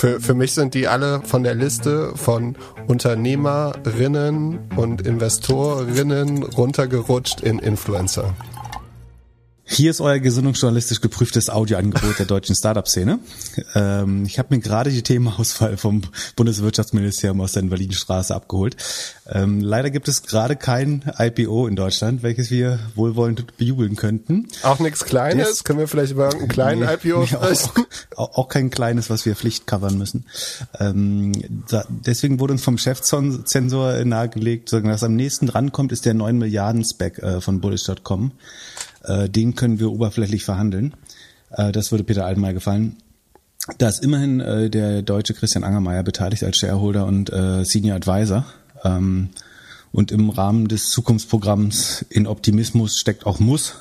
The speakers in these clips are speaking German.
Für, für mich sind die alle von der Liste von Unternehmerinnen und Investorinnen runtergerutscht in Influencer. Hier ist euer gesinnungsjournalistisch geprüftes Audioangebot der deutschen Startup-Szene. Ähm, ich habe mir gerade die Themenauswahl vom Bundeswirtschaftsministerium aus der Invalidenstraße abgeholt. Ähm, leider gibt es gerade kein IPO in Deutschland, welches wir wohlwollend bejubeln könnten. Auch nichts Kleines? Des Können wir vielleicht über einen kleinen nee, IPO sprechen? Nee, auch, auch, kein kleines, was wir Pflicht covern müssen. Ähm, da, deswegen wurde uns vom Chefzensor nahegelegt, dass am nächsten drankommt, ist der 9 Milliarden Spec äh, von Bullish.com. Äh, den können wir oberflächlich verhandeln. Äh, das würde Peter Altenmeier gefallen. Da ist immerhin äh, der deutsche Christian Angermeier beteiligt als Shareholder und äh, Senior Advisor. Ähm, und im Rahmen des Zukunftsprogramms in Optimismus steckt auch Muss,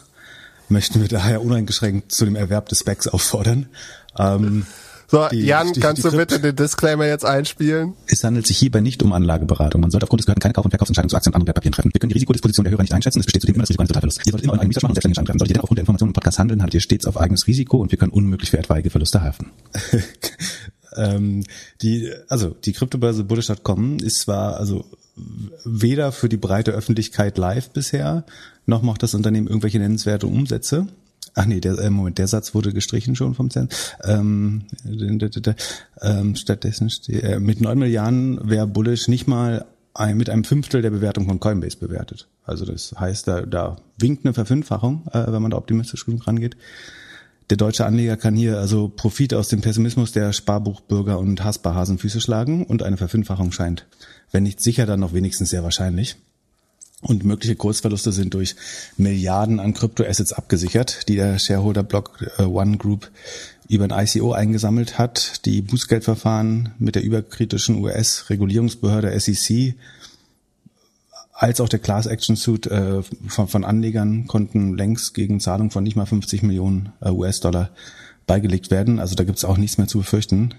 möchten wir daher uneingeschränkt zu dem Erwerb des Specs auffordern. Ähm, so, die, Jan, die, kannst die, du bitte den Disclaimer jetzt einspielen? Es handelt sich hierbei nicht um Anlageberatung. Man sollte aufgrund des Gehörten keine Kauf- und Verkaufsentscheidungen zu Aktien und anderen Wertpapieren treffen. Wir können die Risikodisposition der Hörer nicht einschätzen. Es besteht zudem immer das Risiko eines Totalverlusts. Ihr solltet immer euren eigenen Research machen und selbstständig treffen. Solltet ihr aufgrund der Informationen im Podcast handeln, haltet ihr stets auf eigenes Risiko und wir können unmöglich für etwaige Verluste haften. ähm, die, also die Kryptobörse Bullish.com ist zwar also weder für die breite Öffentlichkeit live bisher, noch macht das Unternehmen irgendwelche nennenswerte Umsätze. Ach nee, der äh, Moment, der Satz wurde gestrichen schon vom Zen. Ähm, ähm, stattdessen steht, äh, mit neun Milliarden wäre Bullish nicht mal ein, mit einem Fünftel der Bewertung von Coinbase bewertet. Also das heißt, da, da winkt eine Verfünffachung, äh, wenn man da optimistisch genug rangeht. Der deutsche Anleger kann hier also Profit aus dem Pessimismus der Sparbuchbürger und Hasperhasenfüße schlagen und eine Verfünffachung scheint, wenn nicht sicher, dann noch wenigstens sehr wahrscheinlich. Und mögliche Kursverluste sind durch Milliarden an Kryptoassets abgesichert, die der Shareholder-Block äh, One Group über ein ICO eingesammelt hat. Die Bußgeldverfahren mit der überkritischen US-Regulierungsbehörde SEC als auch der Class Action Suit äh, von, von, Anlegern konnten längst gegen Zahlung von nicht mal 50 Millionen äh, US-Dollar beigelegt werden. Also da gibt es auch nichts mehr zu befürchten.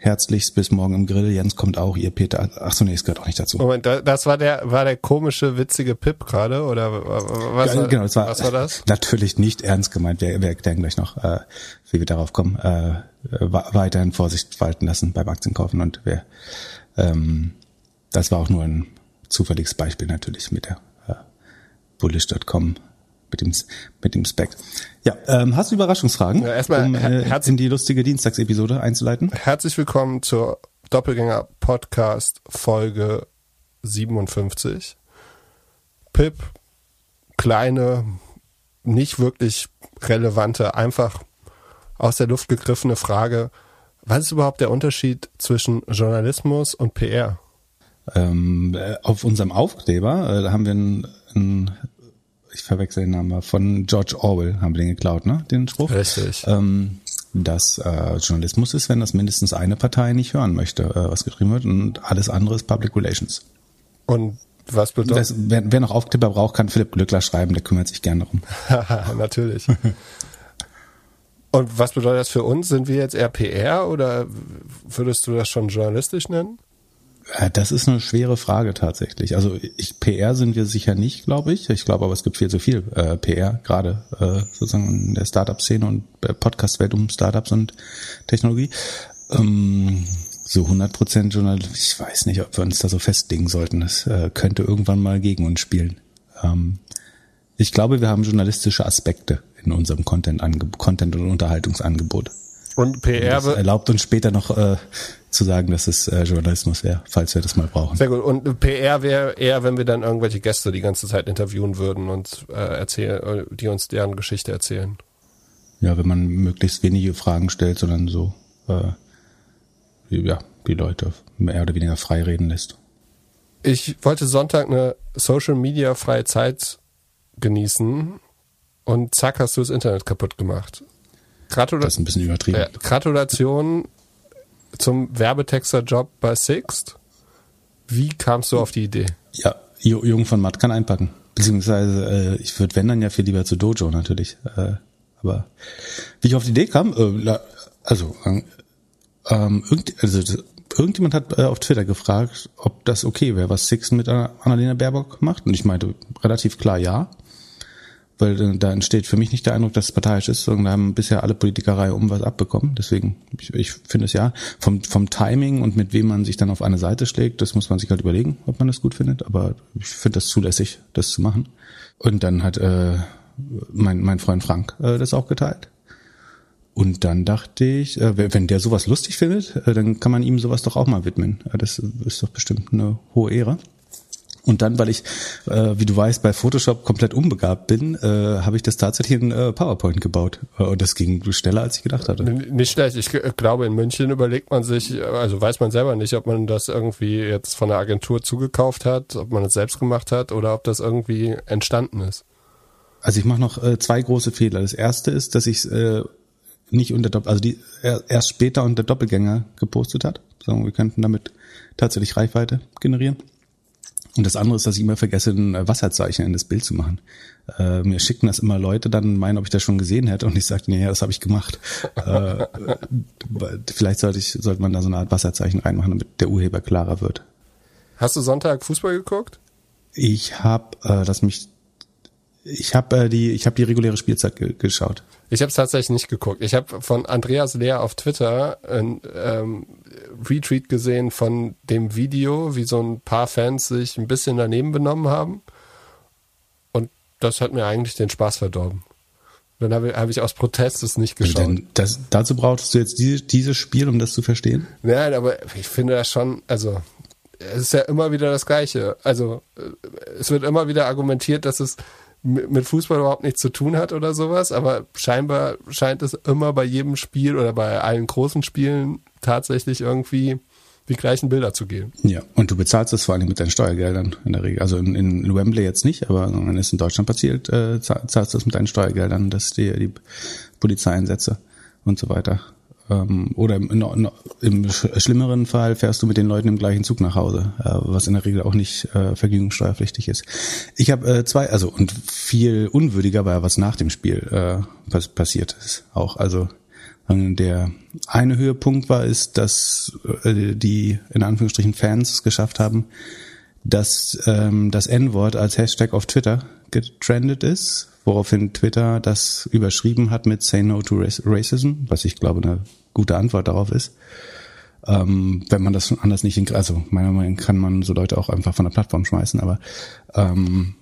Herzlichst bis morgen im Grill. Jens kommt auch, ihr Peter. Ach so, nee, es gehört auch nicht dazu. Moment, das war der, war der komische, witzige Pip gerade, oder was, ja, genau, das war, was war das? Natürlich nicht ernst gemeint. Wir, wir erklären gleich noch, äh, wie wir darauf kommen. Äh, weiterhin Vorsicht walten lassen beim Aktienkaufen und wir, ähm, das war auch nur ein zufälliges Beispiel natürlich mit der äh, Bullish.com mit dem, mit dem Spec. Ja, ähm, hast du Überraschungsfragen, ja, erstmal um äh, in die lustige Dienstagsepisode einzuleiten? Herzlich willkommen zur Doppelgänger Podcast Folge 57. Pip, kleine, nicht wirklich relevante, einfach aus der Luft gegriffene Frage. Was ist überhaupt der Unterschied zwischen Journalismus und PR? Ähm, äh, auf unserem Aufkleber äh, haben wir ein, ein ich verwechsel den Namen, von George Orwell haben wir den geklaut, ne? Den Spruch. Richtig. Ähm, dass äh, Journalismus ist, wenn das mindestens eine Partei nicht hören möchte, äh, was geschrieben wird, und alles andere ist Public Relations. Und was bedeutet das? Wer, wer noch Aufkleber braucht, kann Philipp Glückler schreiben, der kümmert sich gerne darum. Natürlich. Und was bedeutet das für uns? Sind wir jetzt eher PR oder würdest du das schon journalistisch nennen? Äh, das ist eine schwere Frage tatsächlich. Also ich, PR sind wir sicher nicht, glaube ich. Ich glaube aber, es gibt viel zu viel äh, PR, gerade äh, sozusagen in der Startup-Szene und äh, Podcast-Welt um Startups und Technologie. Ähm, so 100% Journalismus, ich weiß nicht, ob wir uns da so festlegen sollten. Das äh, könnte irgendwann mal gegen uns spielen. Ähm, ich glaube, wir haben journalistische Aspekte in unserem Content, Content und Unterhaltungsangebot. Und PR und das erlaubt uns später noch äh, zu sagen, dass es äh, Journalismus wäre, falls wir das mal brauchen. Sehr gut. Und PR wäre eher, wenn wir dann irgendwelche Gäste die ganze Zeit interviewen würden und äh, erzählen, äh, die uns deren Geschichte erzählen. Ja, wenn man möglichst wenige Fragen stellt, sondern so äh, ja, die Leute mehr oder weniger frei reden lässt. Ich wollte Sonntag eine Social Media freie Zeit genießen und zack hast du das Internet kaputt gemacht. Gratula das ist ein bisschen übertrieben. Äh, Gratulation zum Werbetexter-Job bei Sixt. Wie kamst du auf die Idee? Ja, Jung von Matt kann einpacken. Beziehungsweise, äh, ich würde wenn dann ja viel lieber zu Dojo natürlich. Äh, aber wie ich auf die Idee kam, äh, also, ähm, irgend, also irgendjemand hat äh, auf Twitter gefragt, ob das okay wäre, was Sixt mit Annalena Baerbock macht. Und ich meinte relativ klar ja. Weil da entsteht für mich nicht der Eindruck, dass es parteiisch ist, sondern da haben bisher alle Politikerei um was abbekommen. Deswegen, ich, ich finde es ja, vom, vom Timing und mit wem man sich dann auf eine Seite schlägt, das muss man sich halt überlegen, ob man das gut findet. Aber ich finde das zulässig, das zu machen. Und dann hat äh, mein, mein Freund Frank äh, das auch geteilt. Und dann dachte ich, äh, wenn der sowas lustig findet, äh, dann kann man ihm sowas doch auch mal widmen. Das ist doch bestimmt eine hohe Ehre. Und dann, weil ich, äh, wie du weißt, bei Photoshop komplett unbegabt bin, äh, habe ich das tatsächlich in äh, PowerPoint gebaut. Äh, und das ging schneller, als ich gedacht hatte. Nicht schlecht. Ich glaube, in München überlegt man sich, also weiß man selber nicht, ob man das irgendwie jetzt von der Agentur zugekauft hat, ob man es selbst gemacht hat oder ob das irgendwie entstanden ist. Also ich mache noch äh, zwei große Fehler. Das erste ist, dass ich äh, nicht unter Doppel, also die erst später unter Doppelgänger gepostet hat. Sagen wir könnten damit tatsächlich Reichweite generieren. Und das andere ist, dass ich immer vergesse, ein Wasserzeichen in das Bild zu machen. Äh, mir schicken das immer Leute, dann meinen, ob ich das schon gesehen hätte und ich sage, nee, ja, das habe ich gemacht. äh, vielleicht sollte ich, sollte man da so eine Art Wasserzeichen reinmachen, damit der Urheber klarer wird. Hast du Sonntag Fußball geguckt? Ich habe, äh, lass mich ich habe äh, die, ich habe die reguläre Spielzeit ge geschaut. Ich habe es tatsächlich nicht geguckt. Ich habe von Andreas Lehr auf Twitter ein ähm, Retweet gesehen von dem Video, wie so ein paar Fans sich ein bisschen daneben benommen haben. Und das hat mir eigentlich den Spaß verdorben. Dann habe hab ich aus Protest es nicht geschaut. Denn das, dazu brauchst du jetzt diese, dieses Spiel, um das zu verstehen? Nein, aber ich finde das schon, also es ist ja immer wieder das Gleiche. Also äh, es wird immer wieder argumentiert, dass es mit Fußball überhaupt nichts zu tun hat oder sowas, aber scheinbar scheint es immer bei jedem Spiel oder bei allen großen Spielen tatsächlich irgendwie die gleichen Bilder zu geben. Ja, und du bezahlst das vor allem mit deinen Steuergeldern in der Regel. Also in, in Wembley jetzt nicht, aber wenn es in Deutschland passiert, äh, zahlst du das mit deinen Steuergeldern, dass die, die Polizeieinsätze und so weiter ähm, oder im, im, schlimmeren Fall fährst du mit den Leuten im gleichen Zug nach Hause, äh, was in der Regel auch nicht äh, vergnügungssteuerpflichtig ist. Ich habe äh, zwei, also und viel unwürdiger war, was nach dem Spiel äh, pass passiert ist auch. Also ähm, der eine Höhepunkt war, ist, dass äh, die in Anführungsstrichen Fans es geschafft haben, dass ähm, das N-Wort als Hashtag auf Twitter getrendet ist woraufhin Twitter das überschrieben hat mit Say No to Racism, was ich glaube eine gute Antwort darauf ist. Ähm, wenn man das anders nicht hinkriegt, also meiner Meinung nach kann man so Leute auch einfach von der Plattform schmeißen, aber ähm,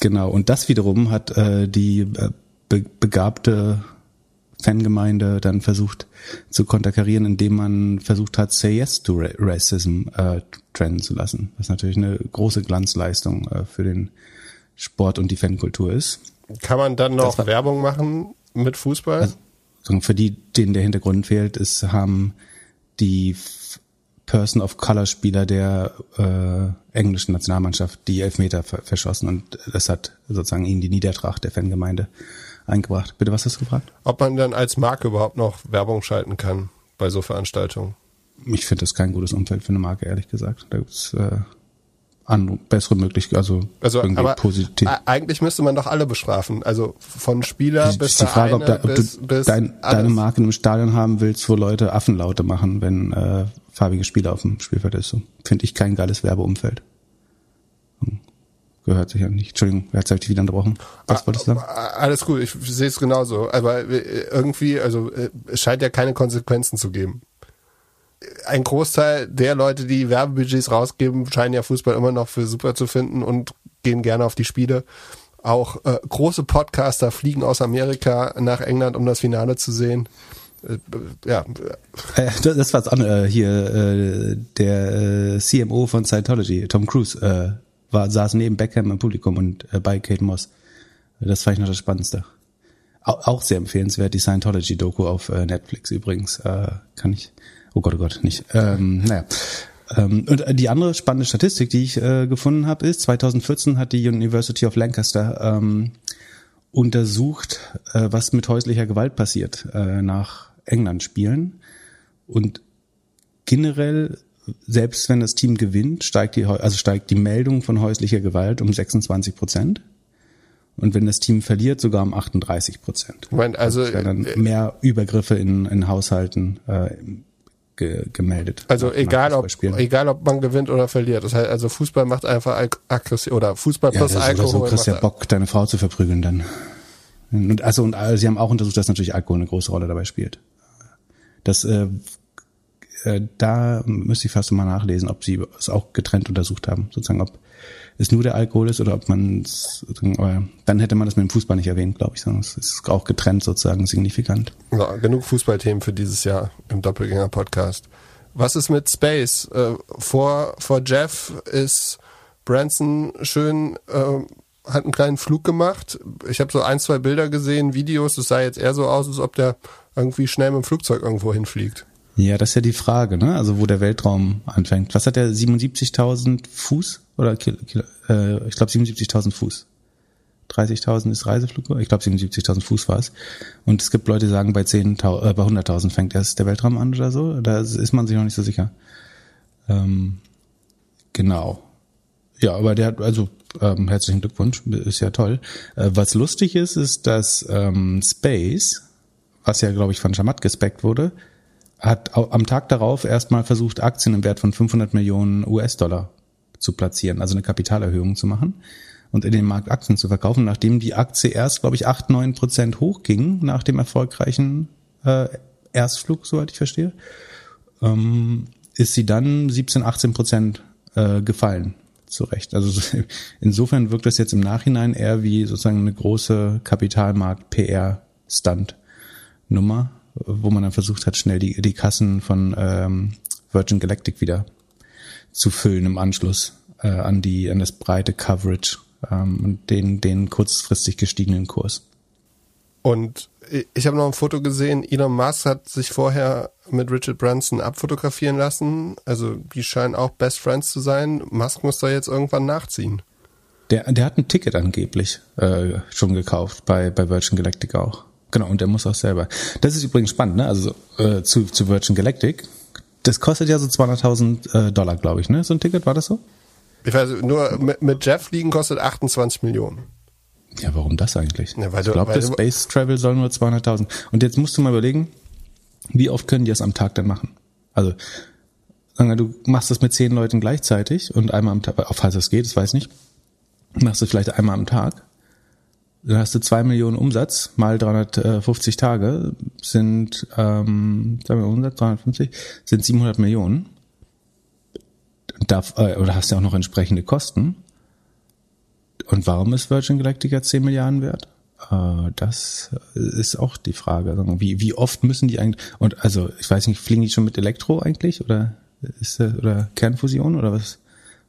genau, und das wiederum hat äh, die äh, be begabte Fangemeinde dann versucht zu konterkarieren, indem man versucht hat, Say Yes to Racism äh, trennen zu lassen. Was natürlich eine große Glanzleistung äh, für den Sport und die Fankultur ist. Kann man dann noch Werbung machen mit Fußball? Also, für die, denen der Hintergrund fehlt, ist, haben die Person of Color Spieler der äh, englischen Nationalmannschaft die Elfmeter verschossen und das hat sozusagen ihnen die Niedertracht der Fangemeinde eingebracht. Bitte, was hast du gefragt? Ob man dann als Marke überhaupt noch Werbung schalten kann bei so Veranstaltungen? Ich finde das kein gutes Umfeld für eine Marke, ehrlich gesagt. Da gibt's äh, an bessere Möglichkeiten, also, also irgendwie aber positiv. Eigentlich müsste man doch alle bestrafen, also von Spieler bis ist die Frage, ob, da, ob bis, du bis dein, deine Marke im Stadion haben willst, wo Leute Affenlaute machen, wenn äh, farbige Spieler auf dem Spielfeld ist. So. Finde ich kein geiles Werbeumfeld. Hm. Gehört sicher nicht. Entschuldigung, jetzt habe ich dich wieder unterbrochen. Was ah, wolltest du sagen? Alles gut, ich sehe es genauso. Aber irgendwie, also es scheint ja keine Konsequenzen zu geben ein Großteil der Leute, die Werbebudgets rausgeben, scheinen ja Fußball immer noch für super zu finden und gehen gerne auf die Spiele. Auch äh, große Podcaster fliegen aus Amerika nach England, um das Finale zu sehen. Äh, ja. Äh, das war's an, äh, hier äh, der äh, CMO von Scientology, Tom Cruise, äh, war, saß neben Beckham im Publikum und äh, bei Kate Moss. Das fand ich noch das Spannendste. Auch, auch sehr empfehlenswert, die Scientology-Doku auf äh, Netflix übrigens. Äh, kann ich Oh Gott, oh Gott, nicht. Ähm, naja. Ähm, und die andere spannende Statistik, die ich äh, gefunden habe, ist, 2014 hat die University of Lancaster ähm, untersucht, äh, was mit häuslicher Gewalt passiert äh, nach England-Spielen. Und generell, selbst wenn das Team gewinnt, steigt die, also steigt die Meldung von häuslicher Gewalt um 26 Prozent. Und wenn das Team verliert, sogar um 38 Prozent. Also, also dann mehr Übergriffe in, in Haushalten, äh, ge gemeldet. Also egal ob, egal ob man gewinnt oder verliert. Das heißt, also Fußball macht einfach Aggression oder Fußball plus ja, Alkohol. Oder so kriegst ja Bock, deine Frau zu verprügeln dann. Und also und also, sie haben auch untersucht, dass natürlich Alkohol eine große Rolle dabei spielt. Das äh, äh, da müsste ich fast mal nachlesen, ob sie es auch getrennt untersucht haben, sozusagen, ob es nur der Alkohol ist oder ob man es, dann hätte man das mit dem Fußball nicht erwähnt, glaube ich, sondern es ist auch getrennt sozusagen signifikant. Ja, genug Fußballthemen für dieses Jahr im Doppelgänger-Podcast. Was ist mit Space? Äh, vor, vor Jeff ist Branson schön, äh, hat einen kleinen Flug gemacht. Ich habe so ein, zwei Bilder gesehen, Videos. Es sah jetzt eher so aus, als ob der irgendwie schnell mit dem Flugzeug irgendwo hinfliegt. Ja, das ist ja die Frage, ne? Also wo der Weltraum anfängt. Was hat der 77.000 Fuß oder Kilo, Kilo, äh, ich glaube 77.000 Fuß. 30.000 ist Reiseflug, ich glaube 77.000 Fuß war es. Und es gibt Leute, die sagen, bei 10, äh, bei 100.000 fängt erst der Weltraum an oder so. Da ist man sich noch nicht so sicher. Ähm, genau. Ja, aber der hat, also ähm, herzlichen Glückwunsch, ist ja toll. Äh, was lustig ist, ist, dass ähm, Space, was ja, glaube ich, von Shamat gespeckt wurde, hat am Tag darauf erstmal versucht, Aktien im Wert von 500 Millionen US-Dollar zu platzieren, also eine Kapitalerhöhung zu machen und in den Markt Aktien zu verkaufen, nachdem die Aktie erst, glaube ich, 8, 9 Prozent hochging nach dem erfolgreichen äh, Erstflug, soweit ich verstehe, ähm, ist sie dann 17, 18 Prozent äh, gefallen. Zu Recht. Also insofern wirkt das jetzt im Nachhinein eher wie sozusagen eine große Kapitalmarkt-PR-Stunt-Nummer wo man dann versucht hat, schnell die, die Kassen von ähm, Virgin Galactic wieder zu füllen im Anschluss äh, an die an das breite Coverage ähm, und den den kurzfristig gestiegenen Kurs. Und ich habe noch ein Foto gesehen, Elon Musk hat sich vorher mit Richard Branson abfotografieren lassen. Also die scheinen auch Best Friends zu sein. Musk muss da jetzt irgendwann nachziehen. Der, der hat ein Ticket angeblich äh, schon gekauft bei, bei Virgin Galactic auch. Genau, und der muss auch selber. Das ist übrigens spannend, ne? Also äh, zu, zu Virgin Galactic. Das kostet ja so 200.000 äh, Dollar, glaube ich, ne? So ein Ticket, war das so? Ich weiß, nur mit, mit Jeff liegen kostet 28 Millionen. Ja, warum das eigentlich? Ja, weil ich glaube, das Space Travel soll nur 200.000. Und jetzt musst du mal überlegen, wie oft können die das am Tag denn machen? Also, sagen wir, du machst das mit zehn Leuten gleichzeitig und einmal am Tag, auf falls das geht, das weiß ich nicht, machst du vielleicht einmal am Tag dann hast du zwei Millionen Umsatz mal 350 Tage sind ähm, sagen wir Umsatz 350 sind 700 Millionen. Darf, äh, oder hast ja auch noch entsprechende Kosten. Und warum ist Virgin Galactica 10 Milliarden wert? Äh, das ist auch die Frage. Wie, wie oft müssen die eigentlich, und also ich weiß nicht, fliegen die schon mit Elektro eigentlich oder ist oder Kernfusion oder was,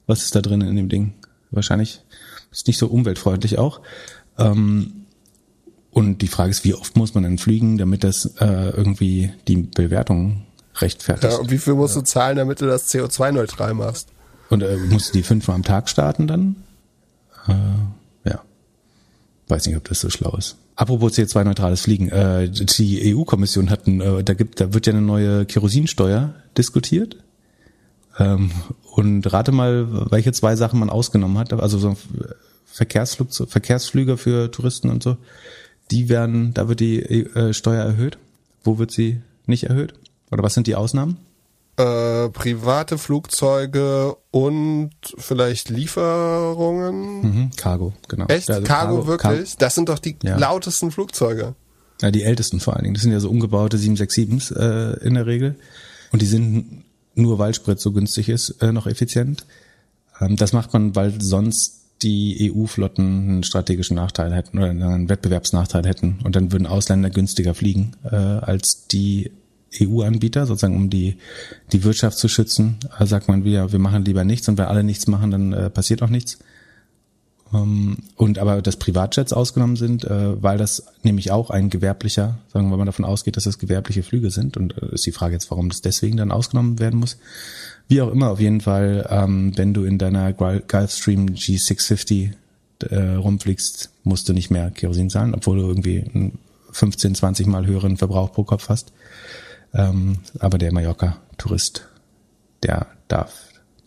was ist da drin in dem Ding? Wahrscheinlich ist nicht so umweltfreundlich auch. Ähm, und die Frage ist, wie oft muss man denn fliegen, damit das äh, irgendwie die Bewertung rechtfertigt? Ja, und wie viel musst du zahlen, damit du das CO2-neutral machst? Und äh, musst du die fünfmal am Tag starten dann? Äh, ja. Weiß nicht, ob das so schlau ist. Apropos CO2-neutrales Fliegen, äh, die EU-Kommission hat, ein, äh, da gibt, da wird ja eine neue Kerosinsteuer diskutiert. Ähm, und rate mal, welche zwei Sachen man ausgenommen hat. Also so Verkehrsflug, Verkehrsflüge für Touristen und so, die werden, da wird die äh, Steuer erhöht. Wo wird sie nicht erhöht? Oder was sind die Ausnahmen? Äh, private Flugzeuge und vielleicht Lieferungen. Mhm, Cargo, genau. Echt? Also Cargo, Cargo, wirklich? Car das sind doch die ja. lautesten Flugzeuge. Ja, die ältesten vor allen Dingen. Das sind ja so umgebaute 767s äh, in der Regel. Und die sind nur, weil Sprit so günstig ist, äh, noch effizient. Ähm, das macht man, weil sonst die EU-Flotten einen strategischen Nachteil hätten oder einen Wettbewerbsnachteil hätten. Und dann würden Ausländer günstiger fliegen äh, als die EU-Anbieter, sozusagen um die, die Wirtschaft zu schützen, äh, sagt man wieder, wir machen lieber nichts. Und wenn alle nichts machen, dann äh, passiert auch nichts. Ähm, und aber dass Privatjets ausgenommen sind, äh, weil das nämlich auch ein gewerblicher, sagen wir, wenn man davon ausgeht, dass das gewerbliche Flüge sind. Und äh, ist die Frage jetzt, warum das deswegen dann ausgenommen werden muss, wie auch immer, auf jeden Fall, ähm, wenn du in deiner Gulfstream G650 äh, rumfliegst, musst du nicht mehr Kerosin zahlen, obwohl du irgendwie einen 15, 20 mal höheren Verbrauch pro Kopf hast. Ähm, aber der Mallorca-Tourist, der darf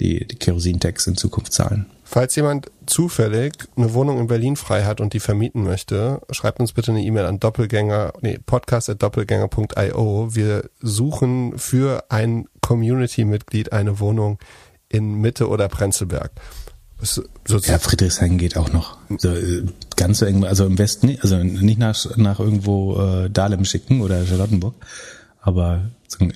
die, die Kerosin-Tax in Zukunft zahlen. Falls jemand zufällig eine Wohnung in Berlin frei hat und die vermieten möchte, schreibt uns bitte eine E-Mail an doppelgänger, nee, podcast.doppelgänger.io. Wir suchen für ein Community-Mitglied eine Wohnung in Mitte oder Prenzlberg. So, ja, Friedrichshain geht auch noch. So, äh, ganz so eng, also im Westen, also nicht nach, nach irgendwo äh, Dahlem schicken oder Charlottenburg, aber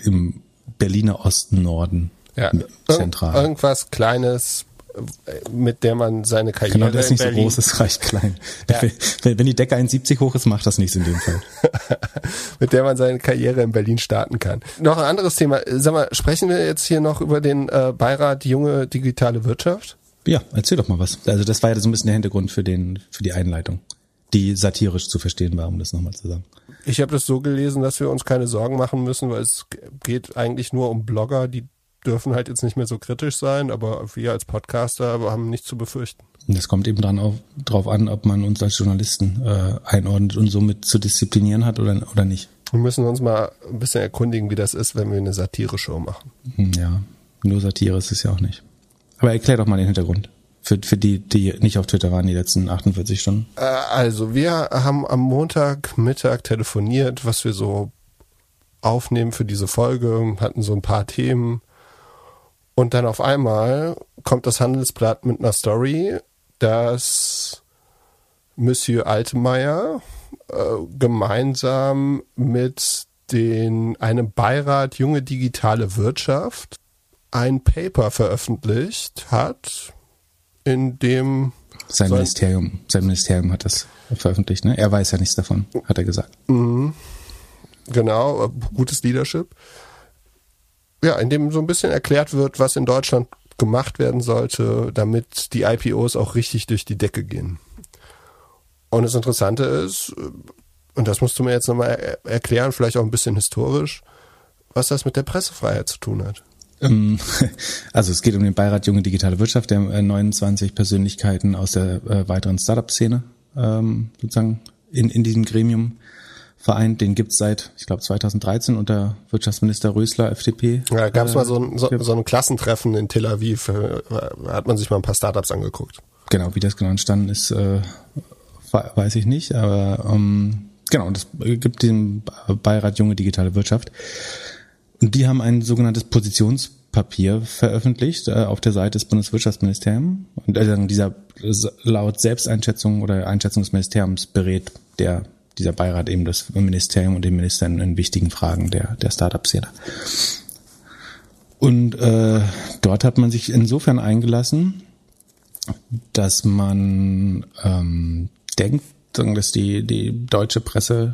im Berliner Osten, Norden, ja, zentral. irgendwas Kleines, mit der man seine Karriere Genau, das ist nicht Berlin so groß, es reicht klein. Ja. Wenn, wenn die Decke 1,70 hoch ist, macht das nichts in dem Fall. mit der man seine Karriere in Berlin starten kann. Noch ein anderes Thema. Sag mal, sprechen wir jetzt hier noch über den äh, Beirat Junge Digitale Wirtschaft? Ja, erzähl doch mal was. Also das war ja so ein bisschen der Hintergrund für den für die Einleitung, die satirisch zu verstehen war, um das nochmal zu sagen. Ich habe das so gelesen, dass wir uns keine Sorgen machen müssen, weil es geht eigentlich nur um Blogger, die dürfen halt jetzt nicht mehr so kritisch sein, aber wir als Podcaster haben nichts zu befürchten. Das kommt eben dran auf, drauf an, ob man uns als Journalisten äh, einordnet und somit zu disziplinieren hat oder, oder nicht. Wir müssen uns mal ein bisschen erkundigen, wie das ist, wenn wir eine Satire-Show machen. Hm, ja, nur Satire ist es ja auch nicht. Aber erklär doch mal den Hintergrund. Für, für die, die nicht auf Twitter waren, die letzten 48 Stunden. Äh, also, wir haben am Montagmittag telefoniert, was wir so aufnehmen für diese Folge, hatten so ein paar Themen und dann auf einmal kommt das Handelsblatt mit einer Story, dass Monsieur Altemeyer äh, gemeinsam mit den, einem Beirat Junge Digitale Wirtschaft ein Paper veröffentlicht hat, in dem sein Ministerium, sein Ministerium hat das veröffentlicht, ne? Er weiß ja nichts davon, hat er gesagt. Mhm. Genau, gutes Leadership ja, in dem so ein bisschen erklärt wird, was in Deutschland gemacht werden sollte, damit die IPOs auch richtig durch die Decke gehen. Und das Interessante ist, und das musst du mir jetzt nochmal erklären, vielleicht auch ein bisschen historisch, was das mit der Pressefreiheit zu tun hat. Ähm, also es geht um den Beirat Junge Digitale Wirtschaft, der 29 äh, Persönlichkeiten aus der äh, weiteren Startup-Szene ähm, sozusagen in, in diesem Gremium Verein, den gibt's seit, ich glaube, 2013 unter Wirtschaftsminister Rösler, FDP. Ja, gab's äh, mal so ein, so, so ein Klassentreffen in Tel Aviv, äh, hat man sich mal ein paar Startups angeguckt. Genau, wie das genau entstanden ist, äh, weiß ich nicht, aber ähm, genau, das gibt den Beirat Junge Digitale Wirtschaft. Und die haben ein sogenanntes Positionspapier veröffentlicht äh, auf der Seite des Bundeswirtschaftsministeriums. Und äh, dieser laut Selbsteinschätzung oder Einschätzung des Ministeriums berät der dieser Beirat eben das Ministerium und den Ministern in wichtigen Fragen der, der Startup-Szene. Und äh, dort hat man sich insofern eingelassen, dass man ähm, denkt, dass die, die deutsche Presse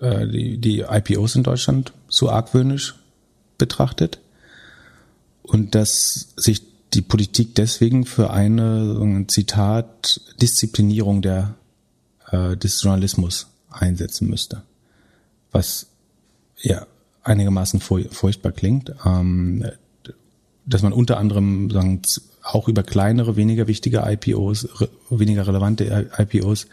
äh, die, die IPOs in Deutschland so argwöhnisch betrachtet und dass sich die Politik deswegen für eine, Zitat, Disziplinierung der, äh, des Journalismus einsetzen müsste. Was ja einigermaßen furchtbar klingt. Ähm, dass man unter anderem sagen, auch über kleinere, weniger wichtige IPOs, weniger relevante IPOs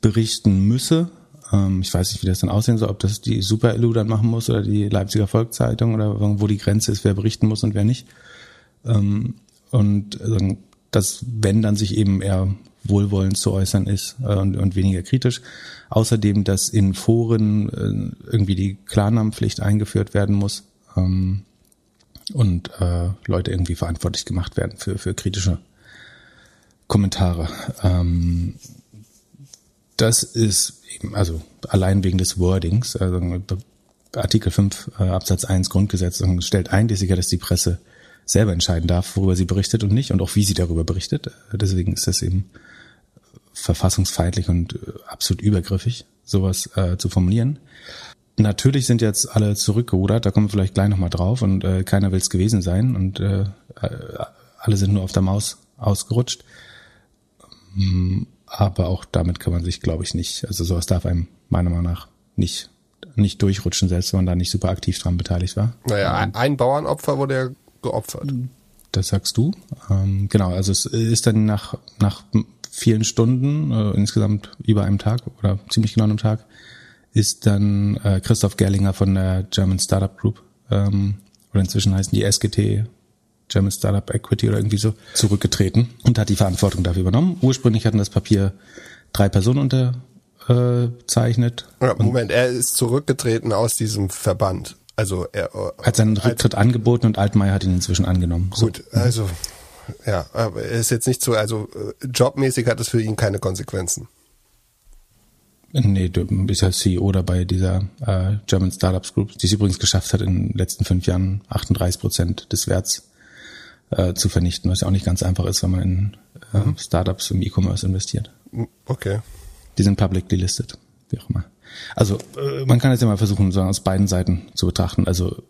berichten müsse. Ähm, ich weiß nicht, wie das dann aussehen soll, ob das die Super LU dann machen muss oder die Leipziger Volkszeitung oder wo die Grenze ist, wer berichten muss und wer nicht. Ähm, und dass, wenn dann sich eben eher wohlwollend zu äußern ist äh, und, und weniger kritisch. Außerdem, dass in Foren äh, irgendwie die Klarnamenpflicht eingeführt werden muss ähm, und äh, Leute irgendwie verantwortlich gemacht werden für, für kritische Kommentare. Ähm, das ist eben, also allein wegen des Wordings, also Artikel 5 äh, Absatz 1 Grundgesetz stellt ein, sicher, dass die Presse selber entscheiden darf, worüber sie berichtet und nicht und auch wie sie darüber berichtet. Deswegen ist das eben verfassungsfeindlich und äh, absolut übergriffig, sowas äh, zu formulieren. Natürlich sind jetzt alle zurückgerudert, da kommen wir vielleicht gleich nochmal drauf und äh, keiner will es gewesen sein und äh, alle sind nur auf der Maus ausgerutscht. Mm, aber auch damit kann man sich, glaube ich, nicht, also sowas darf einem meiner Meinung nach nicht, nicht durchrutschen, selbst wenn man da nicht super aktiv dran beteiligt war. Naja, ein, ein Bauernopfer wurde ja geopfert. Das sagst du. Ähm, genau, also es ist dann nach, nach vielen Stunden, äh, insgesamt über einem Tag oder ziemlich genau einem Tag, ist dann äh, Christoph Gerlinger von der German Startup Group, ähm, oder inzwischen heißen die SGT German Startup Equity oder irgendwie so, zurückgetreten und hat die Verantwortung dafür übernommen. Ursprünglich hatten das Papier drei Personen unterzeichnet. Ja, Moment, er ist zurückgetreten aus diesem Verband. Also er hat seinen Rücktritt angeboten und Altmaier hat ihn inzwischen angenommen. Gut, so. also ja, aber er ist jetzt nicht so, also äh, jobmäßig hat es für ihn keine Konsequenzen. Nee, du bist ja CEO dabei dieser äh, German Startups Group, die es übrigens geschafft hat, in den letzten fünf Jahren 38 Prozent des Werts äh, zu vernichten, was ja auch nicht ganz einfach ist, wenn man in äh, mhm. Startups im E-Commerce investiert. Okay. Die sind publicly listed, wie auch immer. Also äh, man kann jetzt ja mal versuchen, so aus beiden Seiten zu betrachten. Also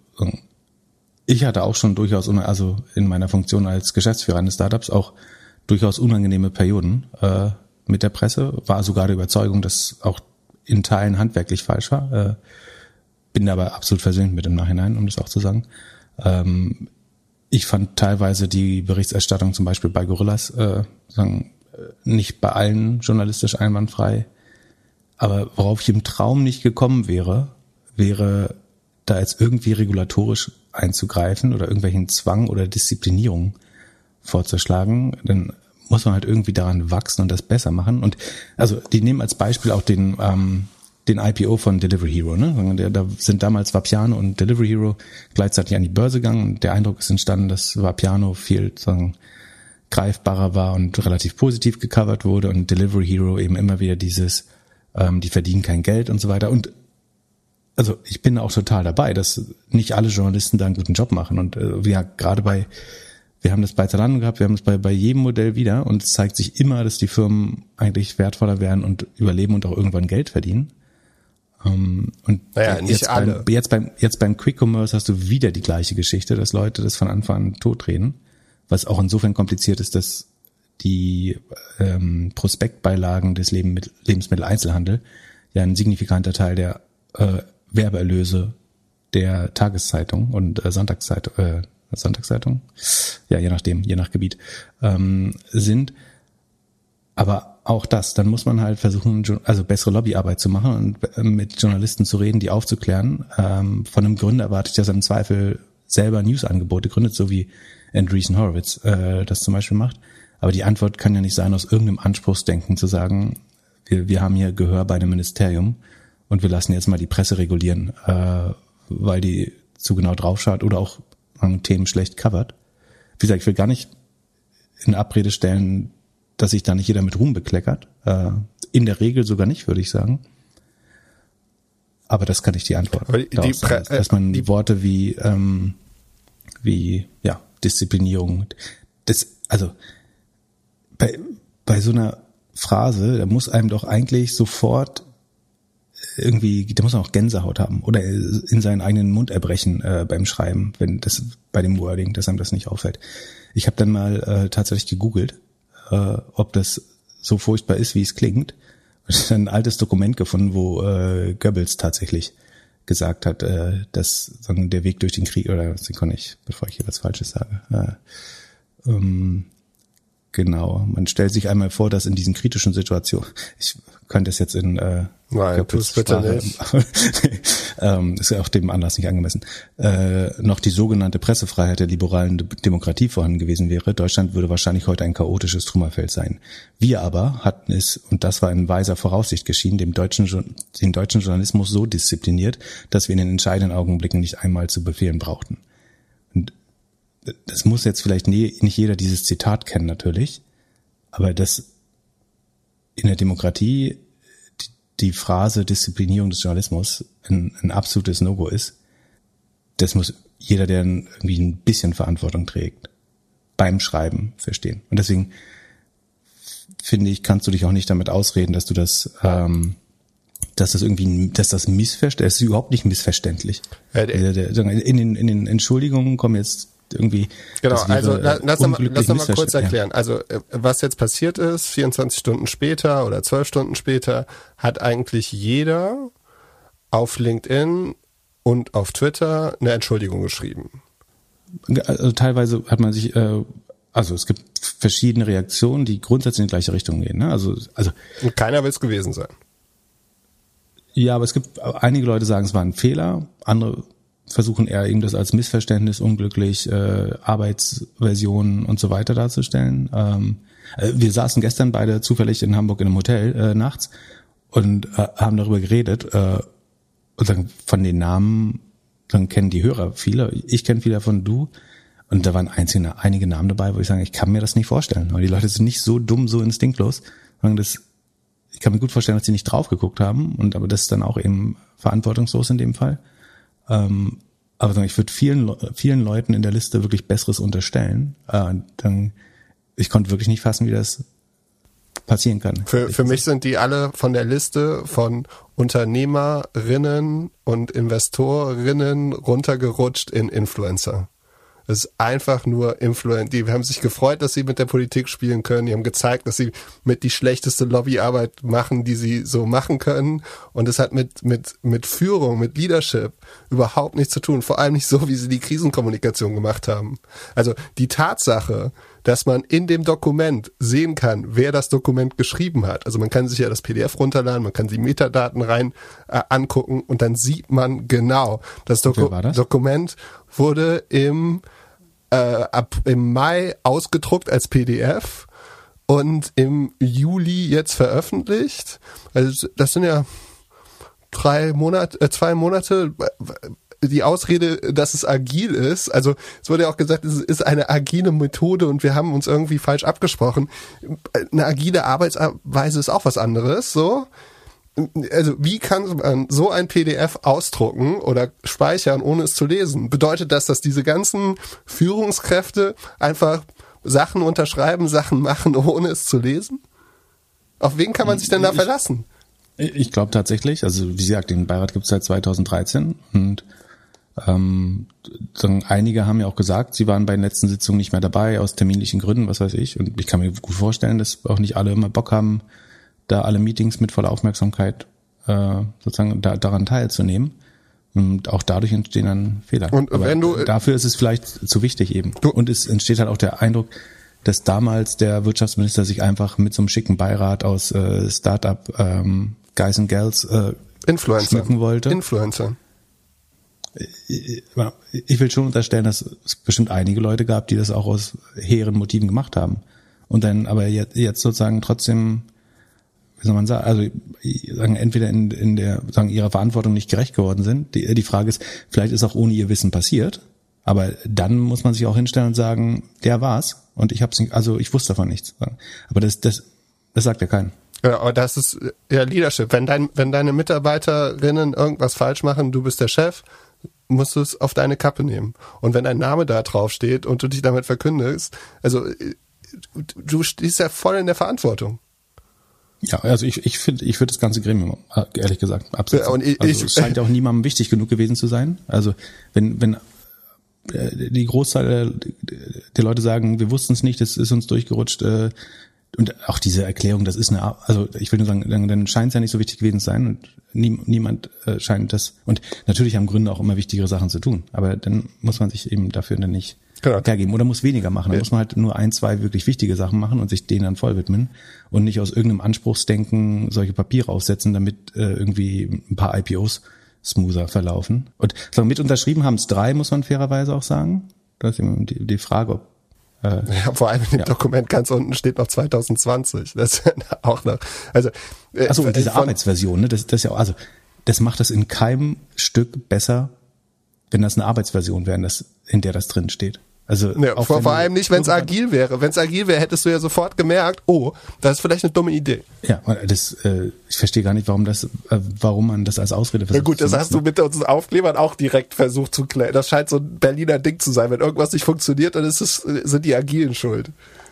ich hatte auch schon durchaus, also in meiner Funktion als Geschäftsführer eines Startups auch durchaus unangenehme Perioden. Äh, mit der Presse, war sogar der Überzeugung, dass auch in Teilen handwerklich falsch war. Äh, bin aber absolut versöhnt mit im Nachhinein, um das auch zu sagen. Ähm, ich fand teilweise die Berichterstattung zum Beispiel bei Gorillas äh, sagen, äh, nicht bei allen journalistisch einwandfrei. Aber worauf ich im Traum nicht gekommen wäre, wäre da jetzt irgendwie regulatorisch einzugreifen oder irgendwelchen Zwang oder Disziplinierung vorzuschlagen. Denn muss man halt irgendwie daran wachsen und das besser machen. Und also die nehmen als Beispiel auch den ähm, den IPO von Delivery Hero. Ne? Da sind damals Vapiano und Delivery Hero gleichzeitig an die Börse gegangen und der Eindruck ist entstanden, dass Vapiano viel sagen, greifbarer war und relativ positiv gecovert wurde und Delivery Hero eben immer wieder dieses, ähm, die verdienen kein Geld und so weiter. Und also ich bin auch total dabei, dass nicht alle Journalisten da einen guten Job machen. Und äh, ja, gerade bei wir haben das bei Zalando gehabt, wir haben es bei, bei jedem Modell wieder und es zeigt sich immer, dass die Firmen eigentlich wertvoller werden und überleben und auch irgendwann Geld verdienen. Um, ähm, und naja, jetzt, alle. Beim, jetzt beim jetzt beim Quick Commerce hast du wieder die gleiche Geschichte, dass Leute das von Anfang an totreden, was auch insofern kompliziert ist, dass die ähm, Prospektbeilagen des Leben mit Lebensmitteleinzelhandel ja ein signifikanter Teil der äh, Werbeerlöse der Tageszeitung und äh, Sonntagszeitung, äh, Sonntagszeitung, ja, je nachdem, je nach Gebiet, ähm, sind. Aber auch das, dann muss man halt versuchen, also bessere Lobbyarbeit zu machen und äh, mit Journalisten zu reden, die aufzuklären. Ähm, von einem Gründer erwarte ich, dass er im Zweifel selber Newsangebote gründet, so wie Andreessen Horowitz äh, das zum Beispiel macht. Aber die Antwort kann ja nicht sein, aus irgendeinem Anspruchsdenken zu sagen, wir, wir haben hier Gehör bei einem Ministerium und wir lassen jetzt mal die Presse regulieren, äh, weil die zu genau draufschaut oder auch Themen schlecht covert. Wie gesagt, ich will gar nicht in Abrede stellen, dass sich da nicht jeder mit Ruhm bekleckert. Äh, in der Regel sogar nicht, würde ich sagen. Aber das kann ich die Antwort. Die, die sagen, dass man die Worte wie ähm, wie ja Disziplinierung, das also bei bei so einer Phrase, da muss einem doch eigentlich sofort irgendwie, der muss auch Gänsehaut haben oder in seinen eigenen Mund erbrechen äh, beim Schreiben, wenn das bei dem Wording, dass einem das nicht auffällt. Ich habe dann mal äh, tatsächlich gegoogelt, äh, ob das so furchtbar ist, wie es klingt. Und ein altes Dokument gefunden, wo äh, Goebbels tatsächlich gesagt hat, äh, dass sagen, der Weg durch den Krieg, oder Sekunde, ich, bevor ich hier was Falsches sage, äh, ähm, Genau, man stellt sich einmal vor, dass in diesen kritischen Situationen, ich könnte es jetzt in äh, Nein, bitte nicht. ähm, ist ja auch dem Anlass nicht angemessen, äh, noch die sogenannte Pressefreiheit der liberalen Demokratie vorhanden gewesen wäre. Deutschland würde wahrscheinlich heute ein chaotisches Trümmerfeld sein. Wir aber hatten es, und das war in weiser Voraussicht geschieden, dem deutschen, den deutschen Journalismus so diszipliniert, dass wir in den entscheidenden Augenblicken nicht einmal zu befehlen brauchten das muss jetzt vielleicht nie, nicht jeder dieses Zitat kennen natürlich, aber das in der Demokratie die, die Phrase Disziplinierung des Journalismus ein, ein absolutes No-Go ist, das muss jeder, der irgendwie ein bisschen Verantwortung trägt, beim Schreiben verstehen. Und deswegen finde ich, kannst du dich auch nicht damit ausreden, dass du das, ähm, dass das irgendwie, dass das missverständlich, es ist überhaupt nicht missverständlich. Ja, in, den, in den Entschuldigungen kommen jetzt irgendwie. Genau, also äh, lass, mal, lass mal kurz erklären. Ja. Also äh, was jetzt passiert ist, 24 Stunden später oder 12 Stunden später, hat eigentlich jeder auf LinkedIn und auf Twitter eine Entschuldigung geschrieben. Also teilweise hat man sich, äh, also es gibt verschiedene Reaktionen, die grundsätzlich in die gleiche Richtung gehen. Ne? Also, also und keiner will es gewesen sein. Ja, aber es gibt einige Leute sagen, es war ein Fehler, andere versuchen eher eben das als Missverständnis, unglücklich, äh, Arbeitsversion und so weiter darzustellen. Ähm, äh, wir saßen gestern beide zufällig in Hamburg in einem Hotel äh, nachts und äh, haben darüber geredet äh, und sagen, von den Namen, dann kennen die Hörer viele, ich kenne viele davon, du. Und da waren einzelne, einige Namen dabei, wo ich sage, ich kann mir das nicht vorstellen, weil die Leute sind nicht so dumm, so instinktlos. Das, ich kann mir gut vorstellen, dass sie nicht drauf geguckt haben und aber das ist dann auch eben verantwortungslos in dem Fall. Ähm, aber ich würde vielen, vielen Leuten in der Liste wirklich Besseres unterstellen. Äh, dann, ich konnte wirklich nicht fassen, wie das passieren kann. Für, für mich sind die alle von der Liste von Unternehmerinnen und Investorinnen runtergerutscht in Influencer. Es ist einfach nur Influent. Die haben sich gefreut, dass sie mit der Politik spielen können. Die haben gezeigt, dass sie mit die schlechteste Lobbyarbeit machen, die sie so machen können. Und es hat mit, mit, mit Führung, mit Leadership überhaupt nichts zu tun. Vor allem nicht so, wie sie die Krisenkommunikation gemacht haben. Also die Tatsache, dass man in dem Dokument sehen kann, wer das Dokument geschrieben hat. Also man kann sich ja das PDF runterladen, man kann die Metadaten rein äh, angucken und dann sieht man genau, das, Doku das? Dokument wurde im äh, ab im Mai ausgedruckt als PDF und im Juli jetzt veröffentlicht. Also das sind ja drei Monate, äh, zwei Monate. Die Ausrede, dass es agil ist, also es wurde ja auch gesagt, es ist eine agile Methode und wir haben uns irgendwie falsch abgesprochen. Eine agile Arbeitsweise ist auch was anderes, so also wie kann man so ein PDF ausdrucken oder speichern, ohne es zu lesen? Bedeutet das, dass diese ganzen Führungskräfte einfach Sachen unterschreiben, Sachen machen, ohne es zu lesen? Auf wen kann man sich denn da verlassen? Ich glaube tatsächlich, also wie gesagt, den Beirat gibt es seit 2013 und ähm, einige haben ja auch gesagt, sie waren bei den letzten Sitzungen nicht mehr dabei, aus terminlichen Gründen, was weiß ich. Und ich kann mir gut vorstellen, dass auch nicht alle immer Bock haben, da alle Meetings mit voller Aufmerksamkeit äh, sozusagen da, daran teilzunehmen. Und auch dadurch entstehen dann Fehler. Und Aber wenn du äh, dafür ist es vielleicht zu wichtig eben. Und es entsteht halt auch der Eindruck, dass damals der Wirtschaftsminister sich einfach mit so einem schicken Beirat aus äh, Startup ähm, Guys and Girls äh, Influencer. schmücken wollte. Influencer. Ich will schon unterstellen, dass es bestimmt einige Leute gab, die das auch aus hehren Motiven gemacht haben. Und dann aber jetzt, jetzt sozusagen trotzdem wie soll man sagen, also sagen entweder in, in der sagen ihrer Verantwortung nicht gerecht geworden sind. Die, die Frage ist, vielleicht ist auch ohne ihr Wissen passiert, aber dann muss man sich auch hinstellen und sagen, der war's und ich hab's nicht, also ich wusste davon nichts. Aber das das das sagt ja keiner. Ja, aber das ist ja Leadership. Wenn dein wenn deine Mitarbeiterinnen irgendwas falsch machen, du bist der Chef, musst du es auf deine Kappe nehmen. Und wenn dein Name da drauf steht und du dich damit verkündest, also du stehst ja voll in der Verantwortung. Ja, also ich, ich finde, ich würde das ganze Gremium, äh, ehrlich gesagt, absetzen. Ja, und ich, also es scheint auch niemandem wichtig genug gewesen zu sein. Also wenn, wenn äh, die Großteil der Leute sagen, wir wussten es nicht, das ist uns durchgerutscht, äh, und auch diese Erklärung, das ist eine, also ich will nur sagen, dann, dann scheint es ja nicht so wichtig gewesen zu sein und nie, niemand äh, scheint das. Und natürlich haben Gründe auch immer wichtigere Sachen zu tun, aber dann muss man sich eben dafür dann nicht genau. hergeben oder muss weniger machen. Dann ja. muss man halt nur ein, zwei wirklich wichtige Sachen machen und sich denen dann voll widmen und nicht aus irgendeinem Anspruchsdenken solche Papiere aufsetzen, damit äh, irgendwie ein paar IPOs smoother verlaufen. Und so, mit unterschrieben haben es drei, muss man fairerweise auch sagen. Das ist die, die Frage, ob äh, ja, vor allem in dem ja. Dokument ganz unten steht noch 2020. Das ist auch noch. Also äh, also und diese Arbeitsversion, ne, das, das ist ja auch, also das macht das in keinem Stück besser, wenn das eine Arbeitsversion wäre, in der das drin steht. Also ja, vor, vor allem nicht, wenn es agil wäre. Wenn es agil wäre, hättest du ja sofort gemerkt, oh, das ist vielleicht eine dumme Idee. Ja, das, äh, ich verstehe gar nicht, warum das, äh, warum man das als Ausrede versucht. Ja gut, das hast du mit unseren Aufklebern auch direkt versucht zu klären. Das scheint so ein Berliner Ding zu sein. Wenn irgendwas nicht funktioniert, dann ist es, sind die Agilen schuld.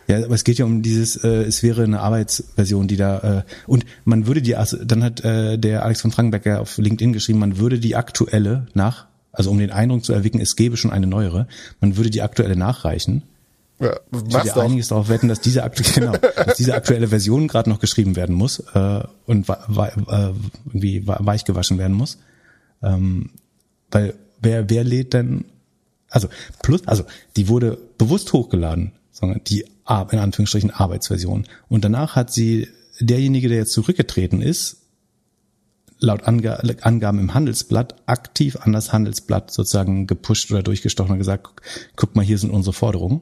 Ja, aber es geht ja um dieses, äh, es wäre eine Arbeitsversion, die da äh, und man würde die, also dann hat äh, der Alex von Frankenberger auf LinkedIn geschrieben, man würde die aktuelle nach also um den Eindruck zu erwecken, es gäbe schon eine neuere, man würde die aktuelle nachreichen. Ja, ich würde einiges darauf wetten, dass diese, genau, dass diese aktuelle Version gerade noch geschrieben werden muss äh, und äh, irgendwie weich gewaschen werden muss. Ähm, weil wer, wer lädt denn, also plus, also die wurde bewusst hochgeladen, sondern die in Anführungsstrichen Arbeitsversion. Und danach hat sie derjenige, der jetzt zurückgetreten ist, laut Angaben im Handelsblatt aktiv an das Handelsblatt sozusagen gepusht oder durchgestochen und gesagt, guck mal, hier sind unsere Forderungen.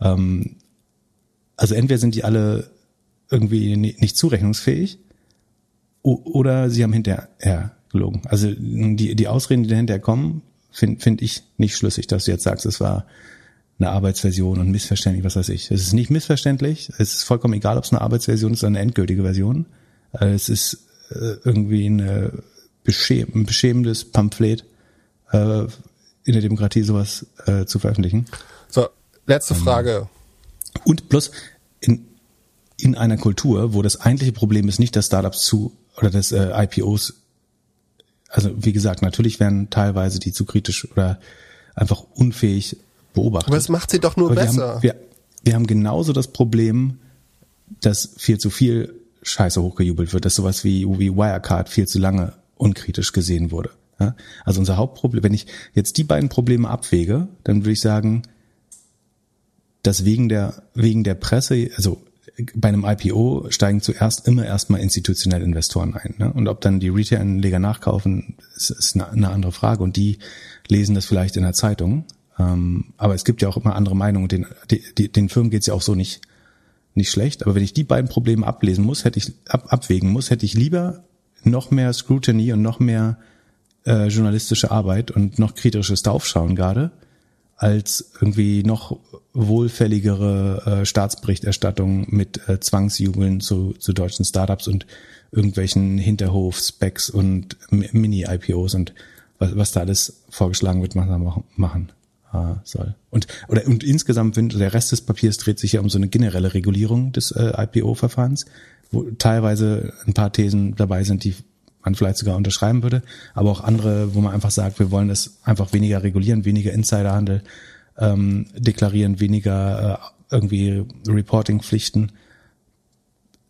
Ähm, also entweder sind die alle irgendwie nicht zurechnungsfähig oder sie haben hinterher gelogen. Also die, die Ausreden, die dahinter kommen, finde find ich nicht schlüssig, dass du jetzt sagst, es war eine Arbeitsversion und missverständlich, was weiß ich. Es ist nicht missverständlich, es ist vollkommen egal, ob es eine Arbeitsversion ist oder eine endgültige Version. Äh, es ist irgendwie eine beschäm ein beschämendes Pamphlet äh, in der Demokratie sowas äh, zu veröffentlichen. So, letzte ähm, Frage. Und plus in, in einer Kultur, wo das eigentliche Problem ist nicht, dass Startups zu oder dass äh, IPOs, also wie gesagt, natürlich werden teilweise die zu kritisch oder einfach unfähig beobachtet. Aber es macht sie doch nur Aber besser. Wir haben, wir, wir haben genauso das Problem, dass viel zu viel Scheiße hochgejubelt wird, dass sowas wie, wie Wirecard viel zu lange unkritisch gesehen wurde. Ja? Also unser Hauptproblem, wenn ich jetzt die beiden Probleme abwäge, dann würde ich sagen, dass wegen der, wegen der Presse, also bei einem IPO steigen zuerst immer erstmal institutionelle Investoren ein. Ne? Und ob dann die Retail-Anleger nachkaufen, ist, ist eine, eine, andere Frage. Und die lesen das vielleicht in der Zeitung. Ähm, aber es gibt ja auch immer andere Meinungen. Den, die, den Firmen geht's ja auch so nicht, nicht schlecht. Aber wenn ich die beiden Probleme ablesen muss, hätte ich ab, abwägen muss, hätte ich lieber noch mehr Scrutiny und noch mehr äh, journalistische Arbeit und noch kritisches Draufschauen gerade, als irgendwie noch wohlfälligere äh, Staatsberichterstattung mit äh, Zwangsjubeln zu, zu deutschen Startups und irgendwelchen Hinterhof-Specs und Mini-IPOs und was, was da alles vorgeschlagen wird, machen, machen äh, soll. Und, oder, und insgesamt, wenn der Rest des Papiers dreht sich ja um so eine generelle Regulierung des äh, IPO-Verfahrens, wo teilweise ein paar Thesen dabei sind, die man vielleicht sogar unterschreiben würde, aber auch andere, wo man einfach sagt, wir wollen das einfach weniger regulieren, weniger Insiderhandel ähm, deklarieren, weniger äh, irgendwie Reporting-Pflichten.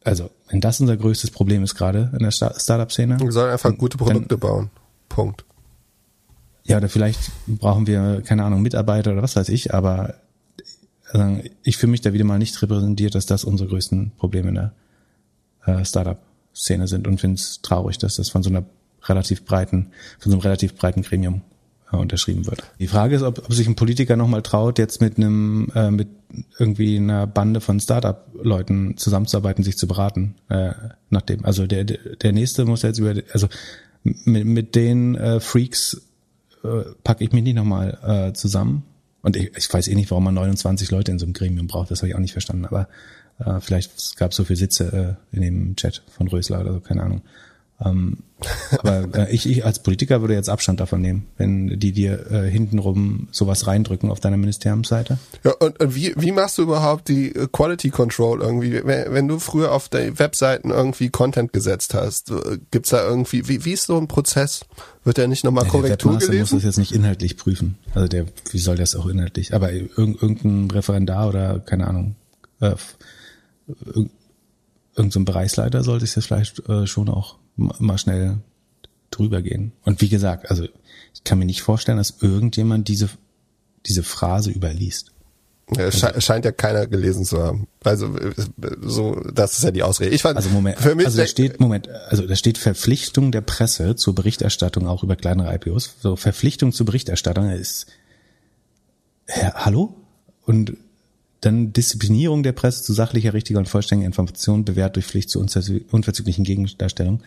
Also, wenn das unser größtes Problem ist gerade in der Startup-Szene. Wir sollen einfach gute Produkte dann, bauen. Punkt. Ja, oder vielleicht brauchen wir, keine Ahnung, Mitarbeiter oder was weiß ich, aber also ich fühle mich da wieder mal nicht repräsentiert, dass das unsere größten Probleme in der äh, Startup-Szene sind und finde es traurig, dass das von so einer relativ breiten, von so einem relativ breiten Gremium äh, unterschrieben wird. Die Frage ist, ob, ob sich ein Politiker nochmal traut, jetzt mit einem, äh, mit irgendwie einer Bande von Startup-Leuten zusammenzuarbeiten, sich zu beraten, nachdem. Also der, der nächste muss jetzt über, also mit, mit den Freaks äh, packe ich mich nicht nochmal äh, zusammen. Und ich, ich weiß eh nicht, warum man 29 Leute in so einem Gremium braucht, das habe ich auch nicht verstanden. Aber äh, vielleicht gab es so viele Sitze äh, in dem Chat von Rösler oder so, keine Ahnung. Ähm, aber äh, ich, ich als Politiker würde jetzt Abstand davon nehmen, wenn die dir äh, hintenrum sowas reindrücken auf deiner Ministeriumsseite. Ja, und, und wie, wie machst du überhaupt die äh, Quality Control irgendwie? Wenn, wenn du früher auf der Webseiten irgendwie Content gesetzt hast, äh, gibt's da irgendwie, wie, wie ist so ein Prozess? Wird der nicht nochmal ja, Korrektur der gelesen? muss das jetzt nicht inhaltlich prüfen. Also der, wie soll das auch inhaltlich? Aber irgendein Referendar oder keine Ahnung, äh, irgendein Bereichsleiter sollte es jetzt vielleicht äh, schon auch mal schnell drüber gehen. Und wie gesagt, also ich kann mir nicht vorstellen, dass irgendjemand diese, diese Phrase überliest. Ja, also, scheint ja keiner gelesen zu haben. Also so, das ist ja die Ausrede. Ich fand, also Moment, für mich also da steht Moment, also da steht Verpflichtung der Presse zur Berichterstattung auch über kleinere IPOs. So Verpflichtung zur Berichterstattung ist, ja, hallo und dann Disziplinierung der Presse zu sachlicher, richtiger und vollständiger Information bewährt durch Pflicht zur unverzüglichen Gegendarstellung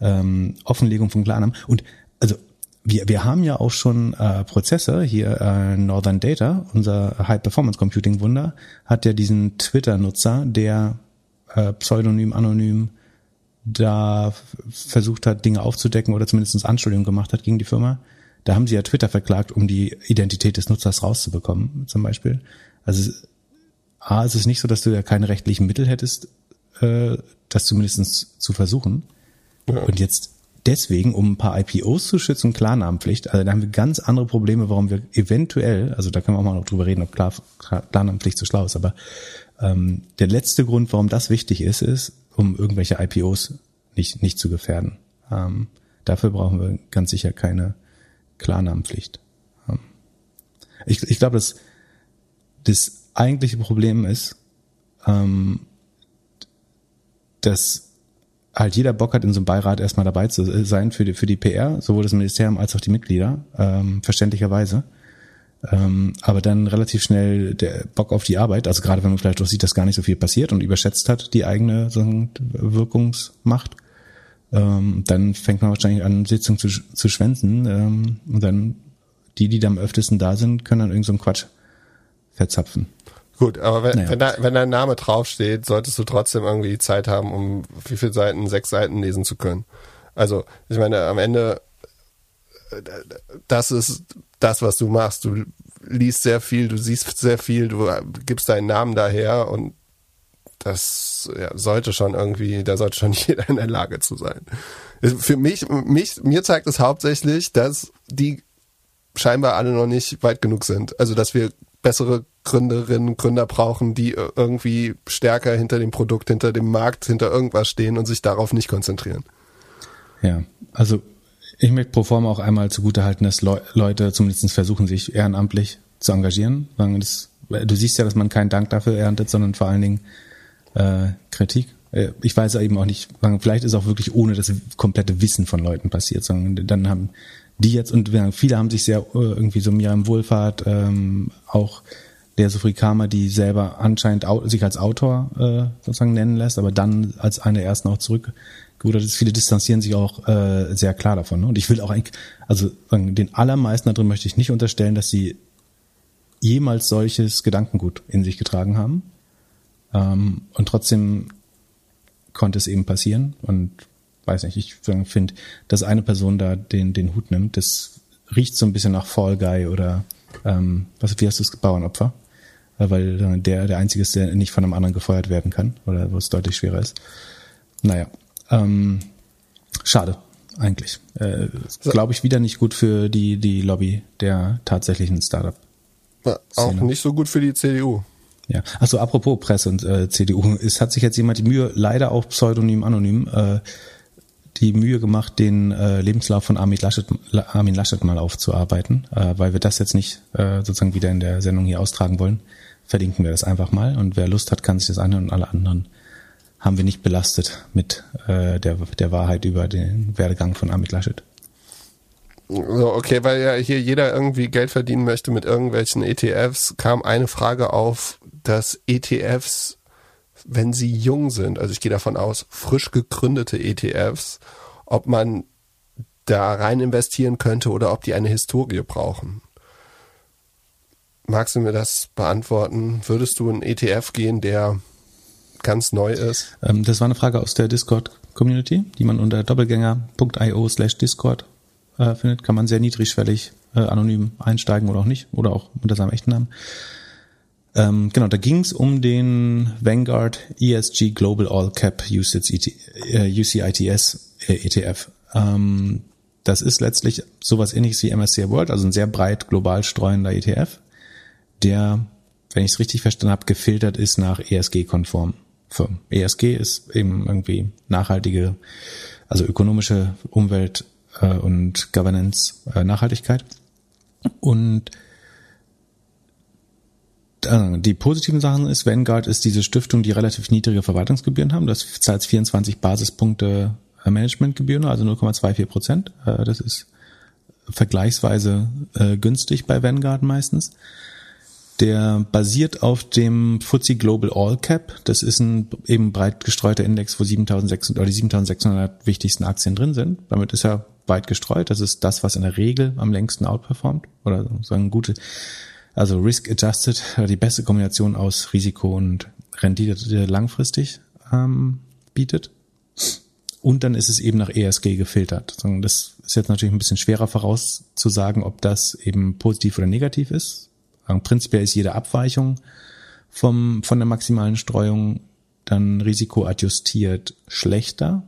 ähm, Offenlegung von Klarnamen. Und also wir, wir haben ja auch schon äh, Prozesse hier, äh, Northern Data, unser High Performance Computing Wunder, hat ja diesen Twitter-Nutzer, der äh, pseudonym, anonym da versucht hat, Dinge aufzudecken oder zumindest Anschuldigungen gemacht hat gegen die Firma. Da haben sie ja Twitter verklagt, um die Identität des Nutzers rauszubekommen, zum Beispiel. Also A, es ist nicht so, dass du ja keine rechtlichen Mittel hättest, äh, das zumindest zu versuchen. Ja. Und jetzt deswegen, um ein paar IPOs zu schützen, Klarnamenpflicht, also da haben wir ganz andere Probleme, warum wir eventuell, also da können wir auch mal noch drüber reden, ob Klar, Klarnamenpflicht so schlau ist, aber ähm, der letzte Grund, warum das wichtig ist, ist, um irgendwelche IPOs nicht, nicht zu gefährden. Ähm, dafür brauchen wir ganz sicher keine Klarnamenpflicht. Ähm, ich ich glaube, dass das eigentliche Problem ist, ähm, dass halt jeder Bock hat, in so einem Beirat erstmal dabei zu sein für die, für die PR, sowohl das Ministerium als auch die Mitglieder, ähm, verständlicherweise. Ähm, aber dann relativ schnell der Bock auf die Arbeit, also gerade wenn man vielleicht auch sieht, dass gar nicht so viel passiert und überschätzt hat die eigene so Wirkungsmacht, ähm, dann fängt man wahrscheinlich an, Sitzungen zu, zu schwänzen ähm, und dann die, die da am öftesten da sind, können dann irgend so Quatsch verzapfen. Gut, aber wenn, Naja. wenn, da, wenn dein Name draufsteht, solltest du trotzdem irgendwie Zeit haben, um wie viele Seiten? Sechs Seiten lesen zu können. Also, ich meine, am Ende, das ist das, was du machst. Du liest sehr viel, du siehst sehr viel, du gibst deinen Namen daher und das ja, sollte schon irgendwie, da sollte schon jeder in der Lage zu sein. Für mich, mich, mir zeigt es hauptsächlich, dass die scheinbar alle noch nicht weit genug sind. Also, dass wir bessere Gründerinnen, Gründer brauchen, die irgendwie stärker hinter dem Produkt, hinter dem Markt, hinter irgendwas stehen und sich darauf nicht konzentrieren. Ja, also ich möchte pro forma auch einmal zugutehalten, dass Leu Leute zumindest versuchen, sich ehrenamtlich zu engagieren. Das, du siehst ja, dass man keinen Dank dafür erntet, sondern vor allen Dingen äh, Kritik. Äh, Ich weiß eben auch nicht, vielleicht ist auch wirklich ohne das komplette Wissen von Leuten passiert, sondern dann haben die jetzt und wir- viele haben sich sehr äh, irgendwie so Miriam Wohlfahrt, ähm, auch der Sophie Kramer, die selber anscheinend au sich als Autor äh, sozusagen nennen lässt, aber dann als eine der ersten auch zurückgerudert ist. Viele distanzieren sich auch äh, sehr klar davon. Ne? Und ich will auch eigentlich, also den allermeisten da drin möchte ich nicht unterstellen, dass sie jemals solches Gedankengut in sich getragen haben. Ähm, und trotzdem konnte es eben passieren. Und weiß nicht, ich finde, dass eine Person da den, den Hut nimmt, das riecht so ein bisschen nach Fall Guy oder ähm, was, wie hast du es, Bauernopfer? Äh, Weil äh, der der Einzige ist, der nicht von einem anderen gefeuert werden kann oder wo es deutlich schwerer ist. Naja, ähm, schade eigentlich. Äh, Glaube ich wieder nicht gut für die, die Lobby der tatsächlichen Startup. Ja, Auch Szene. nicht so gut für die CDU. Ja, also apropos Presse und äh, CDU, es hat sich jetzt jemand die Mühe, leider auch pseudonym anonym, äh, die Mühe gemacht, den äh, Lebenslauf von Armin Laschet, La- Armin Laschet mal aufzuarbeiten, äh, weil wir das jetzt nicht äh, sozusagen wieder in der Sendung hier austragen wollen. Verlinken wir das einfach mal und wer Lust hat, kann sich das anhören und alle anderen haben wir nicht belastet mit äh, der, der Wahrheit über den Werdegang von Armin Laschet. So, okay, weil ja hier jeder irgendwie Geld verdienen möchte mit irgendwelchen ETFs, kam eine Frage auf, dass ETFs, wenn sie jung sind, also ich gehe davon aus, frisch gegründete ETFs, ob man da rein investieren könnte oder ob die eine Historie brauchen. Magst du mir das beantworten? Würdest du in ETF gehen, der ganz neu ist? Ähm, das war eine Frage aus der Discord-Community, die man unter doppelgänger.io slash Discord äh, findet. Kann man sehr niedrigschwellig äh, anonym einsteigen oder auch nicht. Oder auch unter seinem echten Namen. Ähm, genau, da ging es um den Vanguard ESG Global All Cap UCITS, äh, äh, ETF. Ähm, das ist letztlich sowas ähnliches wie MSCI World, also ein sehr breit global streuender ETF, der, wenn ich es richtig verstanden habe, gefiltert ist nach ESG-konform Firmen. ESG ist eben irgendwie nachhaltige, also ökonomische Umwelt äh, und Governance äh, Nachhaltigkeit. Und die positiven Sachen ist, Vanguard ist diese Stiftung, die relativ niedrige Verwaltungsgebühren haben. Das zahlt 24 Basispunkte äh, Managementgebühren, also 0,24 Prozent. Äh, Das ist vergleichsweise äh, günstig bei Vanguard meistens. Der basiert auf dem FTSE Global All Cap. Das ist ein eben breit gestreuter Index, wo 7600 oder die 7600 wichtigsten Aktien drin sind. Damit ist er weit gestreut. Das ist das, was in der Regel am längsten outperformt oder sagen gute, also Risk Adjusted, die beste Kombination aus Risiko und Rendite langfristig ähm, bietet. Und dann ist es eben nach ESG gefiltert. Das ist jetzt natürlich ein bisschen schwerer vorauszusagen, ob das eben positiv oder negativ ist. Sagen, Prinzipiell ist jede Abweichung vom, von der maximalen Streuung dann risikoadjustiert schlechter.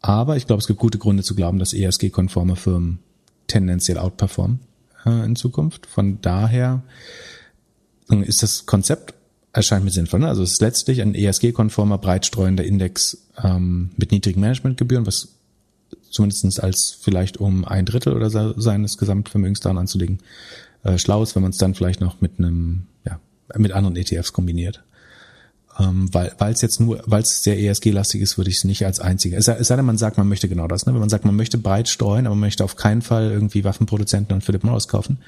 Aber ich glaube, es gibt gute Gründe zu glauben, dass ESG-konforme Firmen tendenziell outperformen äh, in Zukunft. Von daher äh, ist das Konzept erscheint mir sinnvoll. Ne? Also es ist letztlich ein ESG-konformer, breitstreuender Index ähm, mit niedrigen Managementgebühren, was zumindest als vielleicht um ein Drittel oder seines Gesamtvermögens daran anzulegen, äh, schlau ist, wenn man es dann vielleicht noch mit einem, ja, mit anderen ETFs kombiniert. Ähm, weil weil es jetzt nur, weil es sehr ESG-lastig ist, würde ich es nicht als einzige. Es sei, es sei denn, man sagt, man möchte genau das. Ne? Wenn man sagt, man möchte breit streuen, aber man möchte auf keinen Fall irgendwie Waffenproduzenten und Philip Morris kaufen.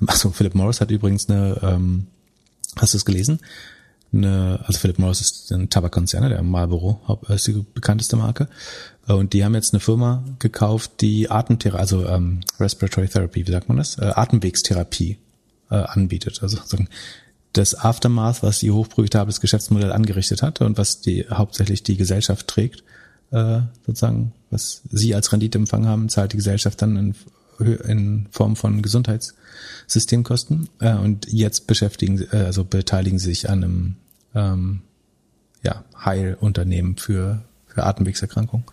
Ähm, achso, Philip Morris hat übrigens eine, ähm, hast du es gelesen? Eine, also Philip Morris ist ein Tabakkonzern, ne? der Marlboro ist die bekannteste Marke. Äh, und die haben jetzt eine Firma gekauft, die Atemtherapie, also ähm, Respiratory Therapy, wie sagt man das? Äh, Atemwegstherapie äh, anbietet. Also das Aftermath, was ihr hochprofitables Geschäftsmodell angerichtet hat und was die hauptsächlich die Gesellschaft trägt, äh, sozusagen, was sie als Rendite empfangen haben, zahlt die Gesellschaft dann in, in Form von Gesundheitssystemkosten. Äh, und jetzt beschäftigen, äh, also beteiligen sie sich an einem ähm, ja, Heilunternehmen für, für Atemwegserkrankungen.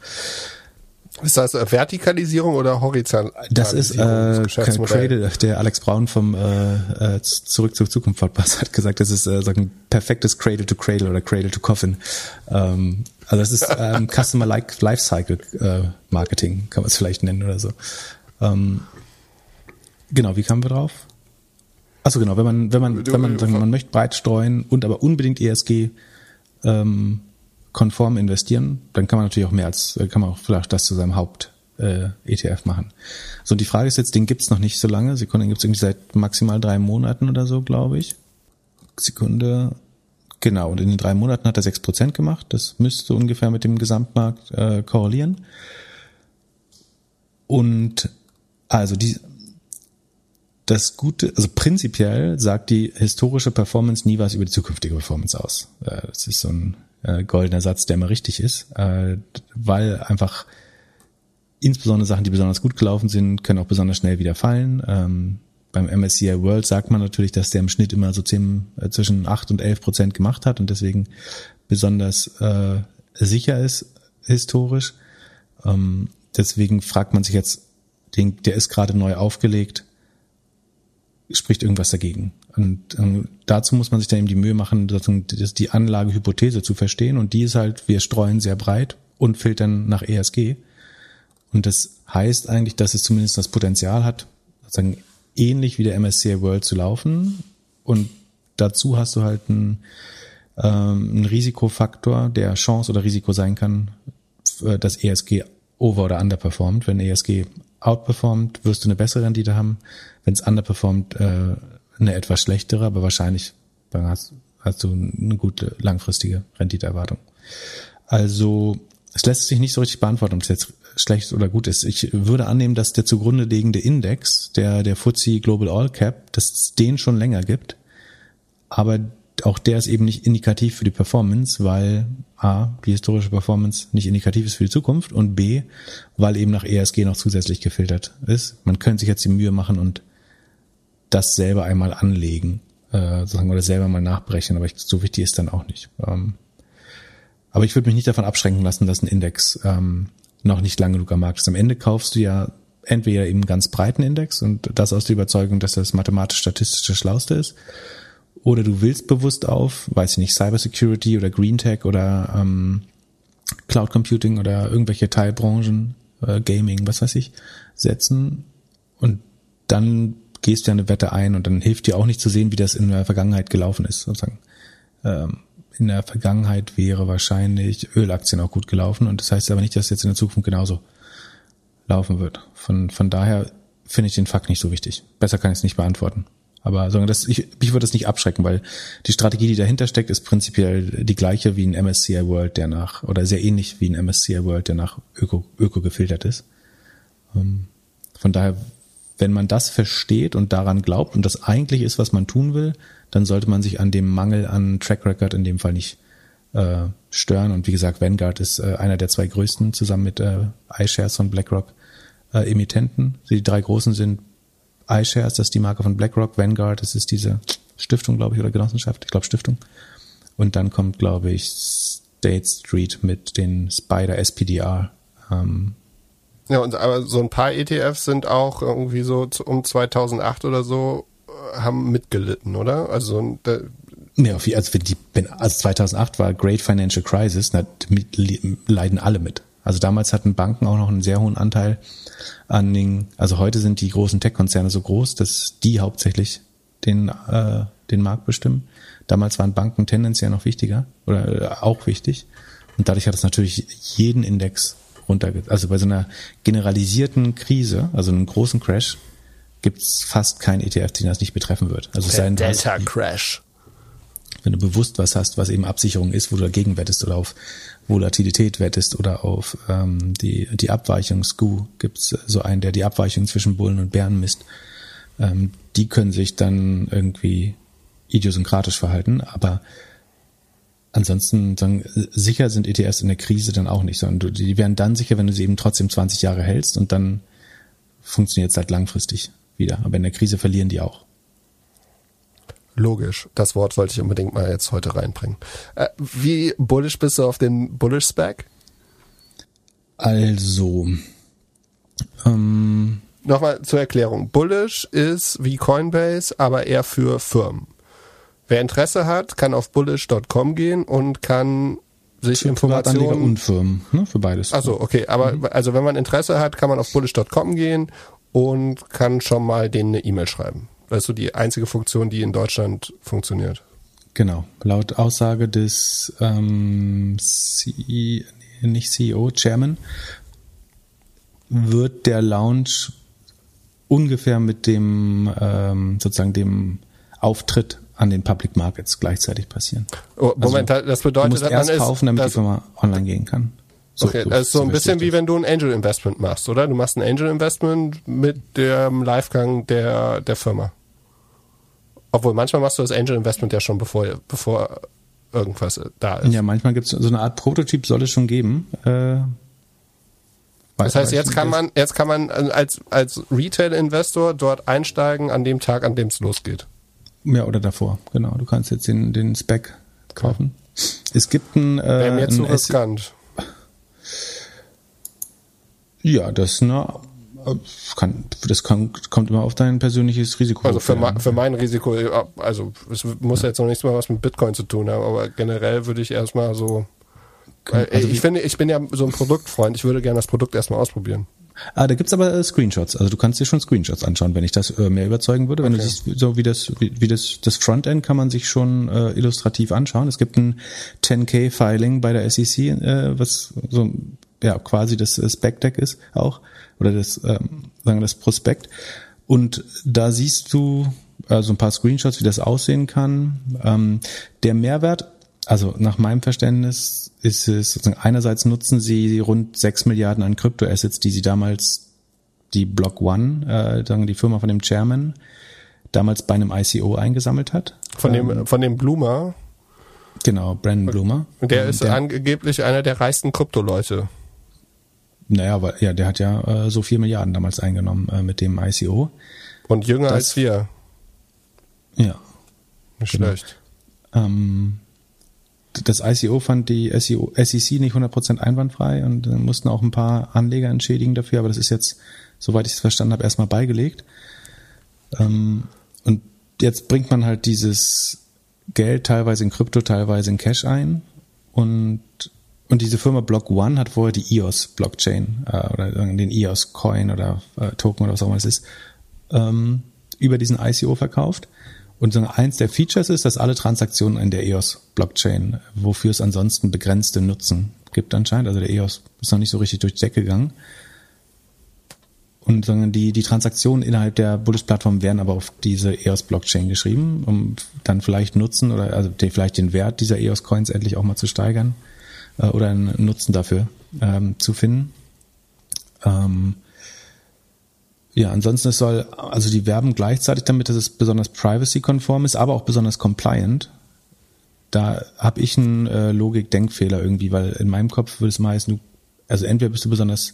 Ist das äh, Vertikalisierung oder Horizontalisierung? Das ist äh, Cradle, der Alex Braun vom äh, äh, Zurück zur Zukunft Podcast hat gesagt, das ist äh, so ein perfektes Cradle to Cradle oder Cradle to Coffin. Ähm, also das ist ähm, Customer Lifecycle äh, Marketing, kann man es vielleicht nennen oder so. Ähm, genau, wie kamen wir drauf? Achso, genau, wenn man, wenn man, wenn man, sagen, man möchte breit streuen und aber unbedingt ESG ähm, konform investieren, dann kann man natürlich auch mehr als, kann man auch vielleicht das zu seinem Haupt äh, ETF machen. So, und die Frage ist jetzt, den gibt's noch nicht so lange. Sekunde, gibt's irgendwie seit maximal drei Monaten oder so, glaube ich. Sekunde. Genau, und in den drei Monaten hat er sechs Prozent gemacht. Das müsste ungefähr mit dem Gesamtmarkt äh, korrelieren. Und also die, das Gute, also prinzipiell sagt die historische Performance nie was über die zukünftige Performance aus. Äh, das ist so ein äh, goldener Satz, der immer richtig ist, äh, weil einfach insbesondere Sachen, die besonders gut gelaufen sind, können auch besonders schnell wieder fallen. Ähm, beim MSCI World sagt man natürlich, dass der im Schnitt immer so 10, äh, zwischen 8 und 11 Prozent gemacht hat und deswegen besonders äh, sicher ist historisch. Ähm, deswegen fragt man sich jetzt, den, der ist gerade neu aufgelegt, spricht irgendwas dagegen? Und ähm, dazu muss man sich dann eben die Mühe machen, die Anlagehypothese zu verstehen. Und die ist halt, wir streuen sehr breit und filtern nach ESG. Und das heißt eigentlich, dass es zumindest das Potenzial hat, sozusagen ähnlich wie der MSCI World zu laufen. Und dazu hast du halt einen, ähm, einen Risikofaktor, der Chance oder Risiko sein kann, dass ESG over- oder underperformt. Wenn ESG outperformt, wirst du eine bessere Rendite haben. Wenn es underperformt, äh, eine etwas schlechtere, aber wahrscheinlich hast, hast du eine gute langfristige Renditeerwartung. Also es lässt sich nicht so richtig beantworten, ob es jetzt schlecht oder gut ist. Ich würde annehmen, dass der zugrunde liegende Index, der, der FTSE Global All Cap, dass es den schon länger gibt. Aber auch der ist eben nicht indikativ für die Performance, weil A, die historische Performance nicht indikativ ist für die Zukunft und B, weil eben nach ESG noch zusätzlich gefiltert ist. Man könnte sich jetzt die Mühe machen und das selber einmal anlegen, äh, sozusagen, oder selber mal nachbrechen, aber ich, so wichtig ist dann auch nicht. Ähm, aber ich würde mich nicht davon abschränken lassen, dass ein Index ähm, noch nicht lange genug am Markt ist. Am Ende kaufst du ja entweder eben ganz breiten Index und das aus der Überzeugung, dass das mathematisch-statistisch das Schlauste ist, oder du willst bewusst auf, weiß ich nicht, Cybersecurity oder Green Tech oder ähm, Cloud Computing oder irgendwelche Teilbranchen, äh, Gaming, was weiß ich, setzen und dann gehst du eine Wette ein und dann hilft dir auch nicht zu sehen, wie das in der Vergangenheit gelaufen ist, sozusagen. Ähm, in der Vergangenheit wäre wahrscheinlich Ölaktien auch gut gelaufen und das heißt aber nicht, dass jetzt in der Zukunft genauso laufen wird. Von, von daher finde ich den Fakt nicht so wichtig. Besser kann ich es nicht beantworten. Aber sagen das, ich, mich würde das nicht abschrecken, weil die Strategie, die dahinter steckt, ist prinzipiell die gleiche wie ein MSCI World, der nach, oder sehr ähnlich wie ein MSCI World, der nach Öko, Öko gefiltert ist. Ähm, von daher wenn man das versteht und daran glaubt und das eigentlich ist, was man tun will, dann sollte man sich an dem Mangel an Track Record in dem Fall nicht äh, stören. Und wie gesagt, Vanguard ist äh, einer der zwei größten zusammen mit äh, iShares von BlackRock äh, Emittenten. Die drei großen sind iShares, das ist die Marke von BlackRock, Vanguard, das ist diese Stiftung, glaube ich, oder Genossenschaft, ich glaube Stiftung. Und dann kommt, glaube ich, State Street mit den Spider SPDR. Ähm, ja, und aber so ein paar ETFs sind auch irgendwie so um 2008 oder so äh, haben mitgelitten, oder? Also da, ja, also, wenn die, wenn, also 2008 war Great Financial Crisis, da leiden alle mit. Also damals hatten Banken auch noch einen sehr hohen Anteil an den, also heute sind die großen Tech-Konzerne so groß, dass die hauptsächlich den, äh, den Markt bestimmen. Damals waren Banken tendenziell noch wichtiger oder äh, auch wichtig. Und dadurch hat es natürlich jeden Index runterge... Also bei so einer generalisierten Krise, also einem großen Crash, gibt's fast keinen ETF, den das nicht betreffen wird. Also es sei denn, du hast- Delta Crash. wenn du bewusst was hast, was eben Absicherung ist, wo du dagegen wettest oder auf Volatilität wettest oder auf ähm, die, die Abweichung, SKU gibt's so einen, der die Abweichung zwischen Bullen und Bären misst. Ähm, die können sich dann irgendwie idiosynkratisch verhalten, aber ansonsten sagen, sicher sind ETFs in der Krise dann auch nicht, sondern die werden dann sicher, wenn du sie eben trotzdem 20 Jahre hältst und dann funktioniert es halt langfristig wieder. Aber in der Krise verlieren die auch. Logisch. Das Wort wollte ich unbedingt mal jetzt heute reinbringen. Äh, wie bullish bist du auf den Bullish Spec? Also, ähm, Nochmal zur Erklärung. Bullish ist wie Coinbase, aber eher für Firmen. Wer Interesse hat, kann auf bullish.com gehen und kann sich für Informationen und Firmen, ne, für beides. Also okay, aber also wenn man Interesse hat, kann man auf bullish.com gehen und kann schon mal denen eine E-Mail schreiben. Das ist so die einzige Funktion, die in Deutschland funktioniert. Genau. Laut Aussage des ähm, C nee, nicht CEO, Chairman, wird der Launch ungefähr mit dem ähm, sozusagen dem Auftritt an den Public Markets gleichzeitig passieren. Oh, Moment, das Also, Du bedeutet, musst dann erst ist, kaufen, damit die das, Firma online gehen kann. okay, das ist so ein bisschen wie das. wenn du ein Angel Investment machst, oder? Du machst ein Angel Investment mit dem Livegang der der Firma. Obwohl manchmal machst du das Angel Investment ja schon bevor bevor irgendwas da ist. Ja, manchmal gibt es so eine Art Prototyp, soll es schon geben. Äh, Das heißt, jetzt kann man, jetzt kann man als, als Retail-Investor dort einsteigen an dem Tag, an dem es losgeht. Ja, oder davor, genau. Du kannst jetzt den, den Spec kaufen. Es gibt ein, äh, Wäre mir zu riskant. Ja, das na, äh, kann, das kann, kommt immer auf dein persönliches Risiko. Also für, ma- für mein Risiko, ja, also es muss jetzt noch nichts mal was mit Bitcoin zu tun haben, aber generell würde ich erstmal so. Also ich finde, ich bin ja so ein Produktfreund, ich würde gerne das Produkt erstmal ausprobieren. Ah, da gibt's aber äh, Screenshots. Also du kannst dir schon Screenshots anschauen, wenn ich das äh, mehr überzeugen würde. Wenn du siehst, so wie das, wie, wie das, das Frontend kann man sich schon äh, illustrativ anschauen. Es gibt ein 10K-Filing bei der SEC, äh, was so ja quasi das äh, Spec-Deck ist auch oder das ähm, sagen wir das Prospekt. Und da siehst du äh, so ein paar Screenshots, wie das aussehen kann. Ähm, der Mehrwert, also nach meinem Verständnis, ist es sozusagen einerseits nutzen sie rund 6 Milliarden an Kryptoassets, die sie damals die Block One, äh, sagen die Firma von dem Chairman, damals bei einem ICO eingesammelt hat. Von Ähm, dem, von dem Bloomer, Genau, Brandon Bloomer. der Ähm, ist angeblich einer der reichsten Krypto-Leute. Naja, weil, ja, der hat ja äh, so 4 Milliarden damals eingenommen äh, mit dem ICO. Und jünger Das- als wir. Ja. Nicht Genau. schlecht. Ähm, das ICO fand die E SEC nicht 100% einwandfrei und äh, mussten auch ein paar Anleger entschädigen dafür, aber das ist jetzt, soweit ich es verstanden habe, erstmal beigelegt. Ähm, und jetzt bringt man halt dieses Geld teilweise in Krypto, teilweise in Cash ein und und diese Firma Block One hat vorher die EOS Blockchain äh, oder den EOS Coin oder äh, Token oder was auch immer es ist ähm, über diesen ICO verkauft. Und eins der Features ist, dass alle Transaktionen in der EOS Blockchain, wofür es ansonsten begrenzte Nutzen gibt anscheinend, also der EOS ist noch nicht so richtig durch die Decke gegangen. Und die, die Transaktionen innerhalb der Bullish-Plattform werden aber auf diese EOS-Blockchain geschrieben, um dann vielleicht Nutzen oder also den, vielleicht den Wert dieser EOS-Coins endlich auch mal zu steigern äh, oder einen Nutzen dafür ähm, zu finden. Ähm, ja, ansonsten es soll, also die werben gleichzeitig damit, dass es besonders privacy-konform ist, aber auch besonders compliant. Da habe ich einen äh, Logik-Denkfehler irgendwie, weil in meinem Kopf würde es mal heißen, du, also entweder bist du besonders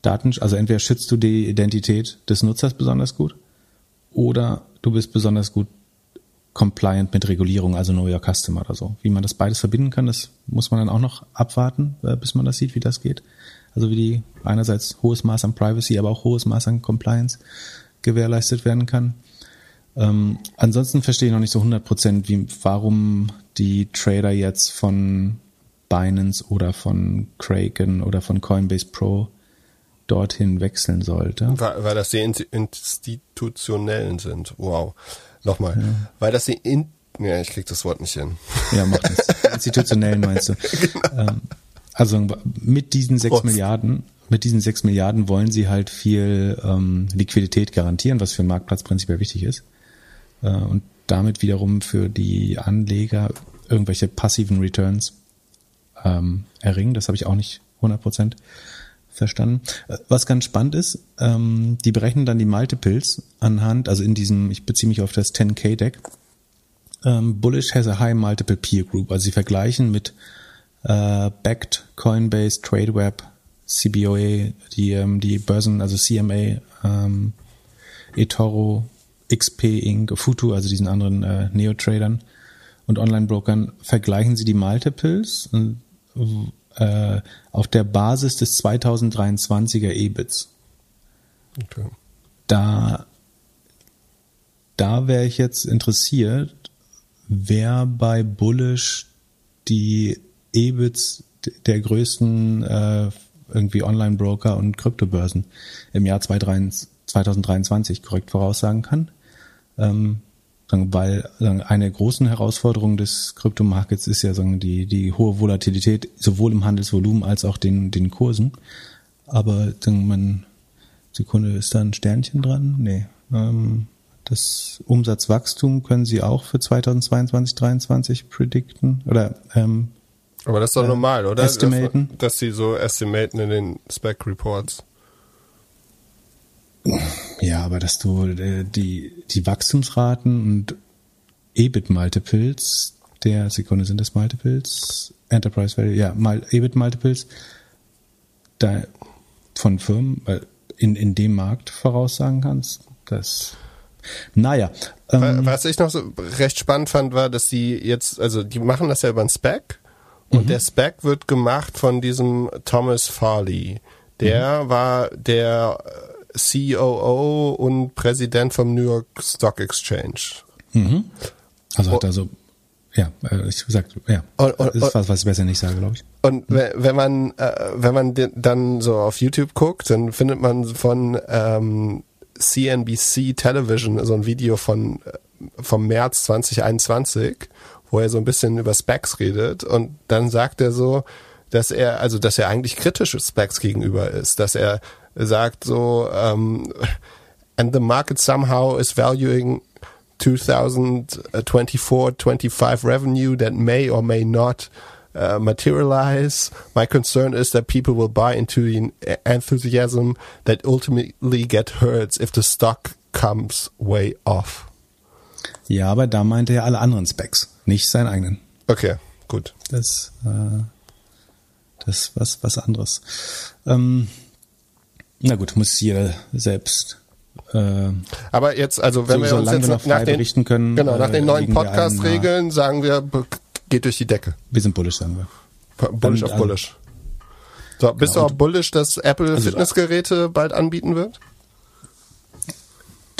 Daten, also entweder schützt du die Identität des Nutzers besonders gut oder du bist besonders gut compliant mit Regulierung, also Know Your Customer oder so. Wie man das beides verbinden kann, das muss man dann auch noch abwarten, äh, bis man das sieht, wie das geht. Also wie die einerseits hohes Maß an Privacy, aber auch hohes Maß an Compliance gewährleistet werden kann. Ähm, ansonsten verstehe ich noch nicht so 100 Prozent, warum die Trader jetzt von Binance oder von Kraken oder von Coinbase Pro dorthin wechseln sollte. Weil, weil das die institutionellen sind. Wow. Nochmal. Ja. Weil das die in ja, ich krieg das Wort nicht hin. Ja, mach das. Institutionellen meinst du. genau. ähm, also mit diesen sechs Milliarden, mit diesen sechs Milliarden wollen sie halt viel ähm, Liquidität garantieren, was für einen Marktplatz prinzipiell wichtig ist. Äh, und damit wiederum für die Anleger irgendwelche passiven Returns ähm, erringen. Das habe ich auch nicht 100 Prozent verstanden. Äh, was ganz spannend ist, ähm, die berechnen dann die Multiples anhand, also in diesem, ich beziehe mich auf das 10K-Deck, ähm, Bullish has a high multiple peer group. Also sie vergleichen mit äh, Backed, Coinbase, TradeWeb, CBOA, die, ähm, die Börsen, also CMA, ähm, eToro, XP Inc., Futu, also diesen anderen äh, Neo-Tradern und Online-Brokern, vergleichen sie die Multiples und, äh, auf der Basis des 2023er EBITs. Okay. Da, da wäre ich jetzt interessiert, wer bei Bullish die EBITs der größten äh, irgendwie Online-Broker und Kryptobörsen im Jahr 2023 korrekt voraussagen kann. Ähm, weil eine der großen Herausforderungen des Kryptomarkets ist ja die, die hohe Volatilität, sowohl im Handelsvolumen als auch den, den Kursen. Aber man, Sekunde, ist da ein Sternchen dran? Nee. Ähm, das Umsatzwachstum können Sie auch für 2022, 2023 predikten oder ähm, aber das ist doch äh, normal, oder? Estimaten. Dass, dass sie so estimaten in den Spec Reports. Ja, aber dass du äh, die, die Wachstumsraten und EBIT Multiples der Sekunde sind das Multiples, Enterprise Value, ja, mal EBIT Multiples da von Firmen in, in dem Markt voraussagen kannst, das naja. Ähm, Was ich noch so recht spannend fand, war, dass die jetzt, also die machen das ja über ein Spec und mhm. der Spec wird gemacht von diesem Thomas Farley. Der mhm. war der COO und Präsident vom New York Stock Exchange. Mhm. Also hat er so, ja, äh, ich sag, ja, und, und, das ist was, was ich besser nicht sage, glaube ich. Und mhm. wenn man, äh, wenn man dann so auf YouTube guckt, dann findet man von ähm, CNBC Television so ein Video von äh, vom März 2021 wo er so ein bisschen über Specs redet und dann sagt er so, dass er, also dass er eigentlich kritisch Specs gegenüber ist, dass er sagt so, um, and the market somehow is valuing 2024, 25 revenue that may or may not uh, materialize. My concern is that people will buy into the enthusiasm that ultimately get hurt if the stock comes way off. Ja, aber da meinte er alle anderen Specs, nicht seinen eigenen. Okay, gut. Das, äh, das was was anderes. Ähm, na gut, muss jeder selbst. Äh, aber jetzt, also wenn so, wir uns jetzt wir nach den, können, genau, nach den äh, neuen Podcast-Regeln sagen wir, geht durch die Decke. Wir sind bullish, sagen wir. Bullish auf bullish. So, bist genau, du auch bullish, dass Apple also, Fitnessgeräte bald anbieten wird?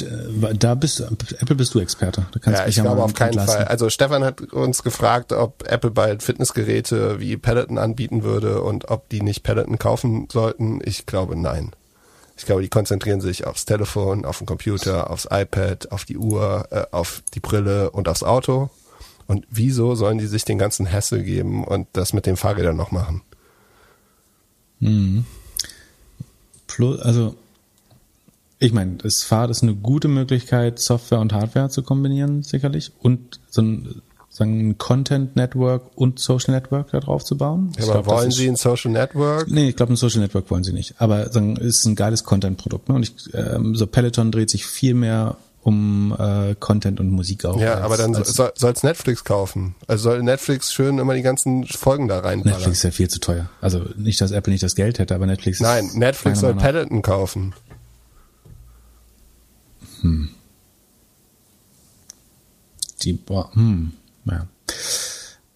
Äh, da bist Apple bist du Experte. Da kannst ja, ich glaube auf keinen lassen. Fall. Also Stefan hat uns gefragt, ob Apple bald Fitnessgeräte wie Peloton anbieten würde und ob die nicht Peloton kaufen sollten. Ich glaube nein. Ich glaube, die konzentrieren sich aufs Telefon, auf den Computer, aufs iPad, auf die Uhr, äh, auf die Brille und aufs Auto. Und wieso sollen die sich den ganzen Hassel geben und das mit den Fahrrädern noch machen? Mhm. Plus, also ich meine, das Fahrrad ist eine gute Möglichkeit, Software und Hardware zu kombinieren, sicherlich. Und so ein, sagen, ein Content Network und Social Network da drauf zu bauen. Ja, aber glaub, wollen Sie ein Social Network? Nee, ich glaube, ein Social Network wollen Sie nicht. Aber sagen, ist ein geiles Content-Produkt. Ne? Und ich, ähm, so Peloton dreht sich viel mehr um äh, Content und Musik auch. Ja, als, aber dann soll es Netflix kaufen. Also soll Netflix schön immer die ganzen Folgen da rein. Netflix ist ja viel zu teuer. Also nicht, dass Apple nicht das Geld hätte, aber Netflix. Nein, Netflix soll Peloton kaufen. Hm. Die, boah, hm, ja.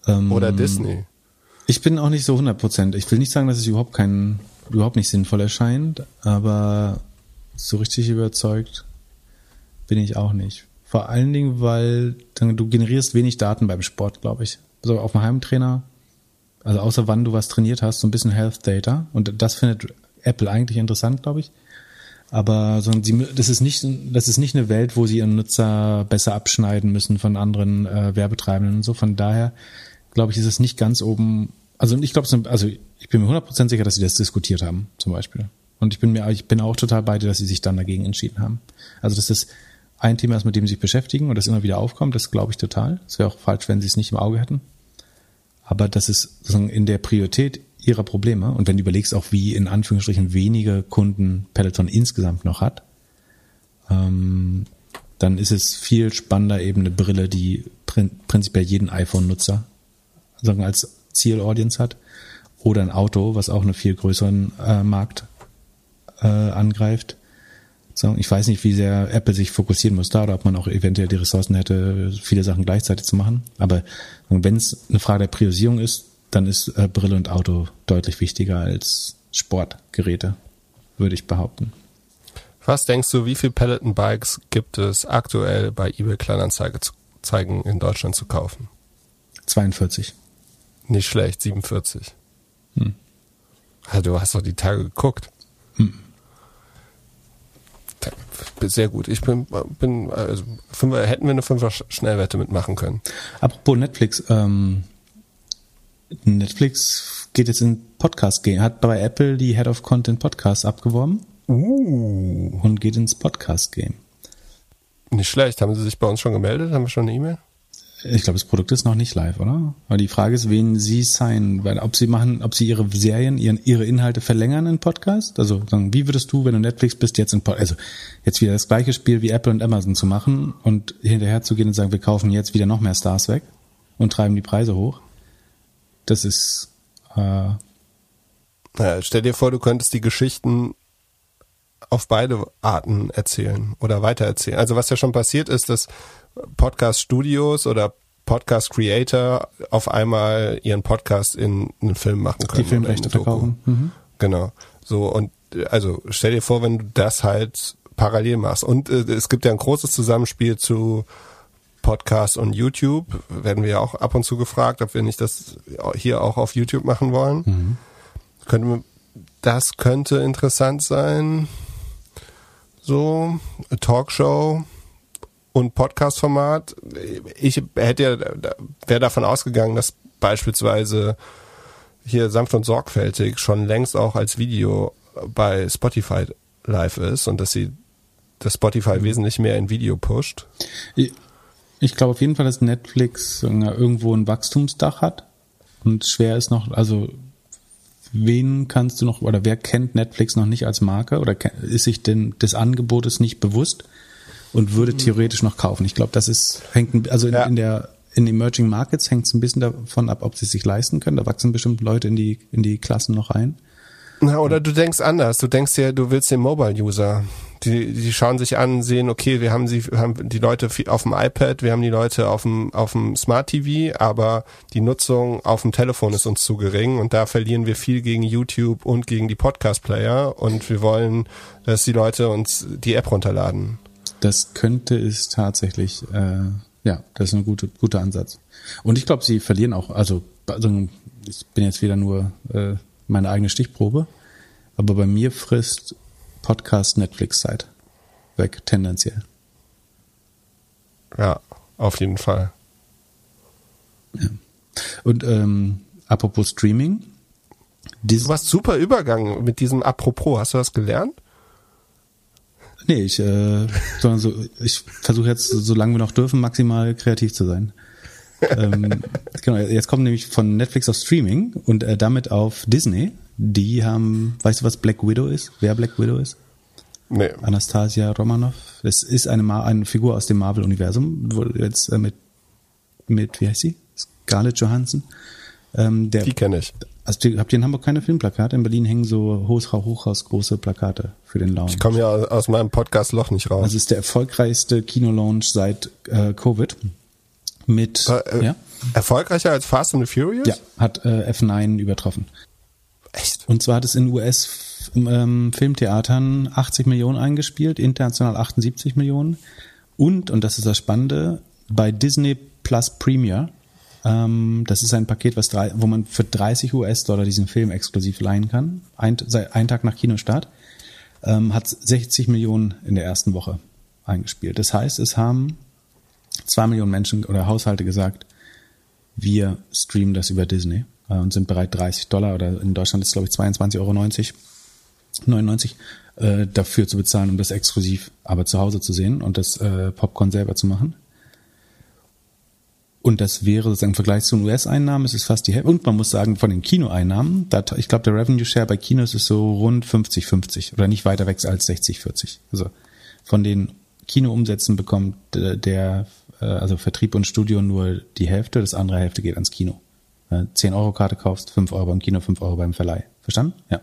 Ähm, Oder Disney. Ich bin auch nicht so 100 Ich will nicht sagen, dass es überhaupt kein, überhaupt nicht sinnvoll erscheint, aber so richtig überzeugt bin ich auch nicht. Vor allen Dingen, weil du generierst wenig Daten beim Sport, glaube ich. Also auf dem Heimtrainer, also außer wann du was trainiert hast, so ein bisschen Health Data und das findet Apple eigentlich interessant, glaube ich. Aber sondern sie, das ist nicht, das ist nicht eine Welt, wo sie ihren Nutzer besser abschneiden müssen von anderen äh, Werbetreibenden und so. Von daher glaube ich, ist es nicht ganz oben. Also ich glaube, also ich bin mir 100% sicher, dass sie das diskutiert haben, zum Beispiel. Und ich bin mir, ich bin auch total bei dir, dass sie sich dann dagegen entschieden haben. Also das ist ein Thema ist, mit dem sie sich beschäftigen und das immer wieder aufkommt, das glaube ich total. Es wäre auch falsch, wenn sie es nicht im Auge hätten. Aber das ist sozusagen in der Priorität ihrer Probleme und wenn du überlegst auch, wie in Anführungsstrichen wenige Kunden Peloton insgesamt noch hat, ähm, dann ist es viel spannender eben eine Brille, die prin prinzipiell jeden iPhone-Nutzer als Zielaudience hat oder ein Auto, was auch einen viel größeren äh, Markt äh, angreift. Ich weiß nicht, wie sehr Apple sich fokussieren muss da oder ob man auch eventuell die Ressourcen hätte, viele Sachen gleichzeitig zu machen. Aber wenn es eine Frage der Priorisierung ist, dann ist äh, Brille und Auto deutlich wichtiger als Sportgeräte, würde ich behaupten. Was denkst du, wie viele Peloton Bikes gibt es aktuell bei eBay Kleinanzeigen in Deutschland zu kaufen? 42. Nicht schlecht, 47. Hm. Also du hast doch die Tage geguckt. Hm. Sehr gut. Ich bin, bin also Fünfer, hätten wir eine Fünfer Schnellwette mitmachen können. Apropos Netflix, ähm, Netflix geht jetzt in Podcast Game, hat bei Apple die Head of Content Podcast abgeworben. Uh. Und geht ins Podcast Game. Nicht schlecht. Haben Sie sich bei uns schon gemeldet? Haben wir schon eine E-Mail? Ich glaube, das Produkt ist noch nicht live, oder? Aber die Frage ist, wen Sie sein, weil ob Sie machen, ob Sie Ihre Serien, Ihren, Ihre Inhalte verlängern in Podcast? Also, sagen, wie würdest du, wenn du Netflix bist, jetzt in Podcast, also jetzt wieder das gleiche Spiel wie Apple und Amazon zu machen und hinterher zu gehen und sagen, wir kaufen jetzt wieder noch mehr Stars weg und treiben die Preise hoch? Das ist, äh, naja, stell dir vor, du könntest die Geschichten auf beide Arten erzählen oder weitererzählen. Also was ja schon passiert ist, dass Podcast-Studios oder Podcast-Creator auf einmal ihren Podcast in einen Film machen können. Die Filmrechte verkaufen. Mhm. Genau. So, und also stell dir vor, wenn du das halt parallel machst. Und äh, es gibt ja ein großes Zusammenspiel zu Podcast und YouTube. Werden wir ja auch ab und zu gefragt, ob wir nicht das hier auch auf YouTube machen wollen. Mhm. Könnte, das könnte interessant sein. So, Talkshow und Podcast-Format. Ich hätte ja, wäre davon ausgegangen, dass beispielsweise hier sanft und sorgfältig schon längst auch als Video bei Spotify live ist und dass sie das Spotify mhm. wesentlich mehr in Video pusht. Ich, glaube auf jeden Fall, dass Netflix irgendwo ein Wachstumsdach hat und schwer ist noch, also wen kannst du noch oder wer kennt Netflix noch nicht als Marke oder ist sich denn des Angebotes nicht bewusst? und würde theoretisch noch kaufen. Ich glaube, das ist, hängt, also in, ja. in der, in Emerging Markets hängt es ein bisschen davon ab, ob sie es sich leisten können. Da wachsen bestimmt Leute in die, in die Klassen noch rein. Na, oder du denkst anders. Du denkst ja, du willst den Mobile-User. Die, die schauen sich an, sehen, okay, wir haben sie, haben die Leute auf dem iPad, wir haben die Leute auf dem, auf dem Smart TV, aber die Nutzung auf dem Telefon ist uns zu gering und da verlieren wir viel gegen YouTube und gegen die Podcast-Player und wir wollen, dass die Leute uns die App runterladen. Das könnte es tatsächlich, äh, ja, das ist ein guter, guter Ansatz. Und ich glaube, sie verlieren auch, also, also ich bin jetzt wieder nur äh, meine eigene Stichprobe, aber bei mir frisst Podcast Netflix-Zeit weg, tendenziell. Ja, auf jeden Fall. Ja. Und ähm, apropos Streaming. Du warst super Übergang mit diesem Apropos. Hast du das gelernt? Nee, ich, äh, sondern so, ich versuche jetzt, so lange wir noch dürfen, maximal kreativ zu sein. ähm, genau, jetzt kommt nämlich von Netflix auf Streaming und äh, damit auf Disney. Die haben, weißt du, was Black Widow ist? Wer Black Widow ist? Nee. Anastasia Romanoff. Das ist eine, Ma eine Figur aus dem Marvel-Universum, jetzt äh, mit, mit, wie heißt sie? Scarlett Johansson. Ähm, der, die kenne ich. Also habt ihr in Hamburg keine Filmplakate? In Berlin hängen so Hochhaus, Hochhaus große Plakate für den Lounge. Ich komme ja aus meinem Podcast Loch nicht raus. Das ist der erfolgreichste Kino-Lounge seit äh, Covid. Mit äh, ja? erfolgreicher als Fast and the Furious? Ja, hat äh, F9 übertroffen. Echt? Und zwar hat es in US ähm, Filmtheatern 80 Millionen eingespielt, international 78 Millionen. Und, und das ist das Spannende, bei Disney Plus Premier Ähm, das ist ein Paket, was drei, wo man für 30 US-Dollar diesen Film exklusiv leihen kann. Ein, ein Tag nach Kinostart. Ähm, hat 60 Millionen in der ersten Woche eingespielt. Das heißt, es haben zwei Millionen Menschen oder Haushalte gesagt, wir streamen das über Disney äh, und sind bereit 30 Dollar oder in Deutschland ist es glaube ich 22,90 Euro 99 äh, dafür zu bezahlen, um das exklusiv aber zu Hause zu sehen und das äh, Popcorn selber zu machen. Und das wäre sozusagen im Vergleich zu den US-Einnahmen, es ist fast die Hälfte. Und man muss sagen, von den Kinoeinnahmen, da, ich glaube, der Revenue Share bei Kinos ist so rund 50-50 oder nicht weiter weg als 60-40. Also von den Kinoumsätzen bekommt der, äh, also Vertrieb und Studio nur die Hälfte, das andere Hälfte geht ans Kino. 10 Euro Karte kaufst, 5 Euro beim Kino, 5 Euro beim Verleih. Verstanden? Ja.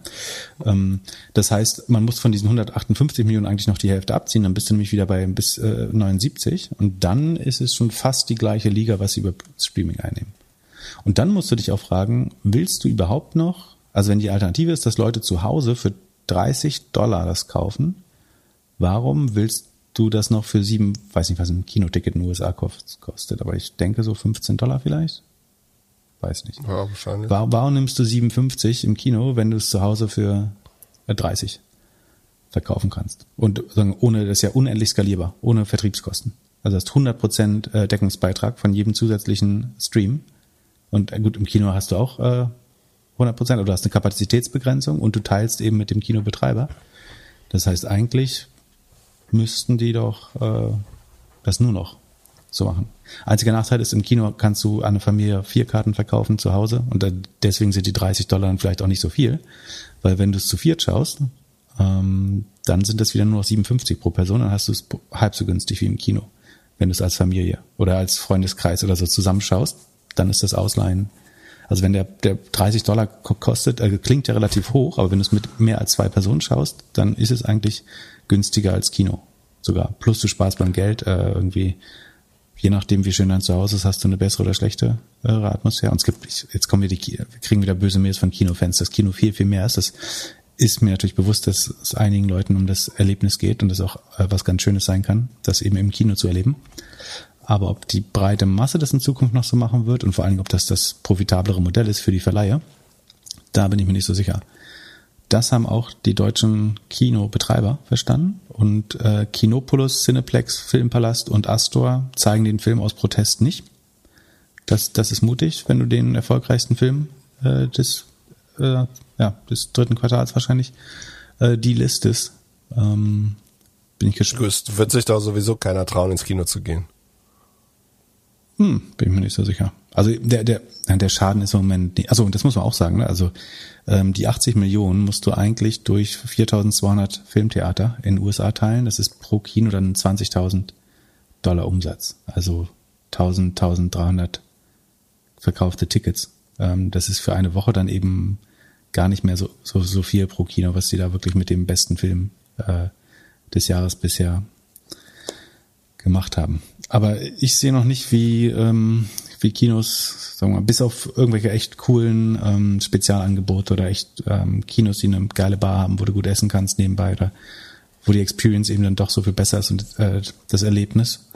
Ähm, das heißt, man muss von diesen 158 Millionen eigentlich noch die Hälfte abziehen, dann bist du nämlich wieder bei bis äh, 79 und dann ist es schon fast die gleiche Liga, was sie über Streaming einnehmen. Und dann musst du dich auch fragen, willst du überhaupt noch, also wenn die Alternative ist, dass Leute zu Hause für 30 Dollar das kaufen, warum willst du das noch für sieben, weiß nicht, was ein Kinoticket in den USA kostet, aber ich denke so 15 Dollar vielleicht? Weiß nicht. Ja, wahrscheinlich. Warum, warum nimmst du 57 im Kino, wenn du es zu Hause für 30 äh, verkaufen kannst? Und sagen, ohne, das ist ja unendlich skalierbar, ohne Vertriebskosten. Also hast 100% äh, Deckungsbeitrag von jedem zusätzlichen Stream. Und äh, gut, im Kino hast du auch äh, 100% oder du hast eine Kapazitätsbegrenzung und du teilst eben mit dem Kinobetreiber. Das heißt, eigentlich müssten die doch äh, das nur noch so machen. Einziger Nachteil ist, im Kino kannst du eine Familie vier Karten verkaufen zu Hause und deswegen sind die 30 Dollar dann vielleicht auch nicht so viel, weil wenn du es zu viert schaust, ähm, dann sind das wieder nur noch 57 pro Person, dann hast du es halb so günstig wie im Kino. Wenn du es als Familie oder als Freundeskreis oder so zusammenschaust, dann ist das Ausleihen. Also wenn der, der 30 Dollar kostet, äh, klingt ja relativ hoch, aber wenn du es mit mehr als zwei Personen schaust, dann ist es eigentlich günstiger als Kino sogar. Plus du sparst beim Geld äh, irgendwie je nachdem, wie schön dein Zuhause ist, hast du eine bessere oder schlechtere Atmosphäre. Und es gibt, jetzt kommen wir die, wir kriegen wieder böse Mails von Kinofans, dass Kino viel, viel mehr ist. Das ist mir natürlich bewusst, dass es einigen Leuten um das Erlebnis geht und das auch äh, was ganz Schönes sein kann, das eben im Kino zu erleben. Aber ob die breite Masse das in Zukunft noch so machen wird und vor allen Dingen, ob das das profitablere Modell ist für die Verleiher, da bin ich mir nicht so sicher. Das haben auch die deutschen Kinobetreiber verstanden und äh, Kinopolis, Cineplex, Filmpalast und Astor zeigen den Film aus Protest nicht. Das, das ist mutig, wenn du den erfolgreichsten Film äh, des, äh, ja, des dritten Quartals wahrscheinlich äh, die listest. Ähm, bin ich gespannt. Wird sich da sowieso keiner trauen, ins Kino zu gehen. Hm, bin ich mir nicht so sicher. Also der, der, der Schaden ist im Moment, nicht, also das muss man auch sagen, ne? also ähm, die 80 Millionen musst du eigentlich durch 4.200 Filmtheater in den USA teilen. Das ist pro Kino dann 20.000 Dollar Umsatz. Also 1.000, 1.300 verkaufte Tickets. Ähm, das ist für eine Woche dann eben gar nicht mehr so, so, so viel pro Kino, was sie da wirklich mit dem besten Film äh, des Jahres bisher gemacht haben. Aber ich sehe noch nicht, wie, ähm, wie Kinos, sagen wir mal, bis auf irgendwelche echt coolen ähm, Spezialangebote oder echt ähm, Kinos, die eine geile Bar haben, wo du gut essen kannst nebenbei oder wo die Experience eben dann doch so viel besser ist und äh, das Erlebnis.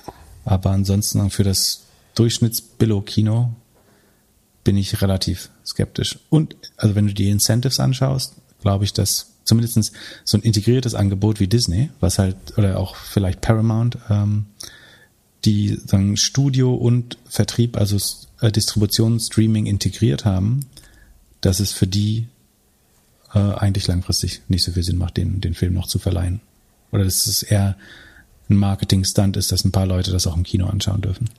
Aber ansonsten für das Durchschnitts-Billo-Kino bin ich relativ skeptisch. Und also wenn du die Incentives anschaust, glaube ich, dass zumindestens so ein integriertes Angebot wie Disney, was halt, oder auch vielleicht Paramount, ähm, die sagen, Studio und Vertrieb, also äh, Distribution, Streaming integriert haben, dass es für die äh, eigentlich langfristig nicht so viel Sinn macht, den, den Film noch zu verleihen. Oder dass es eher ein Marketing-Stunt ist, dass ein paar Leute das auch im Kino anschauen dürfen.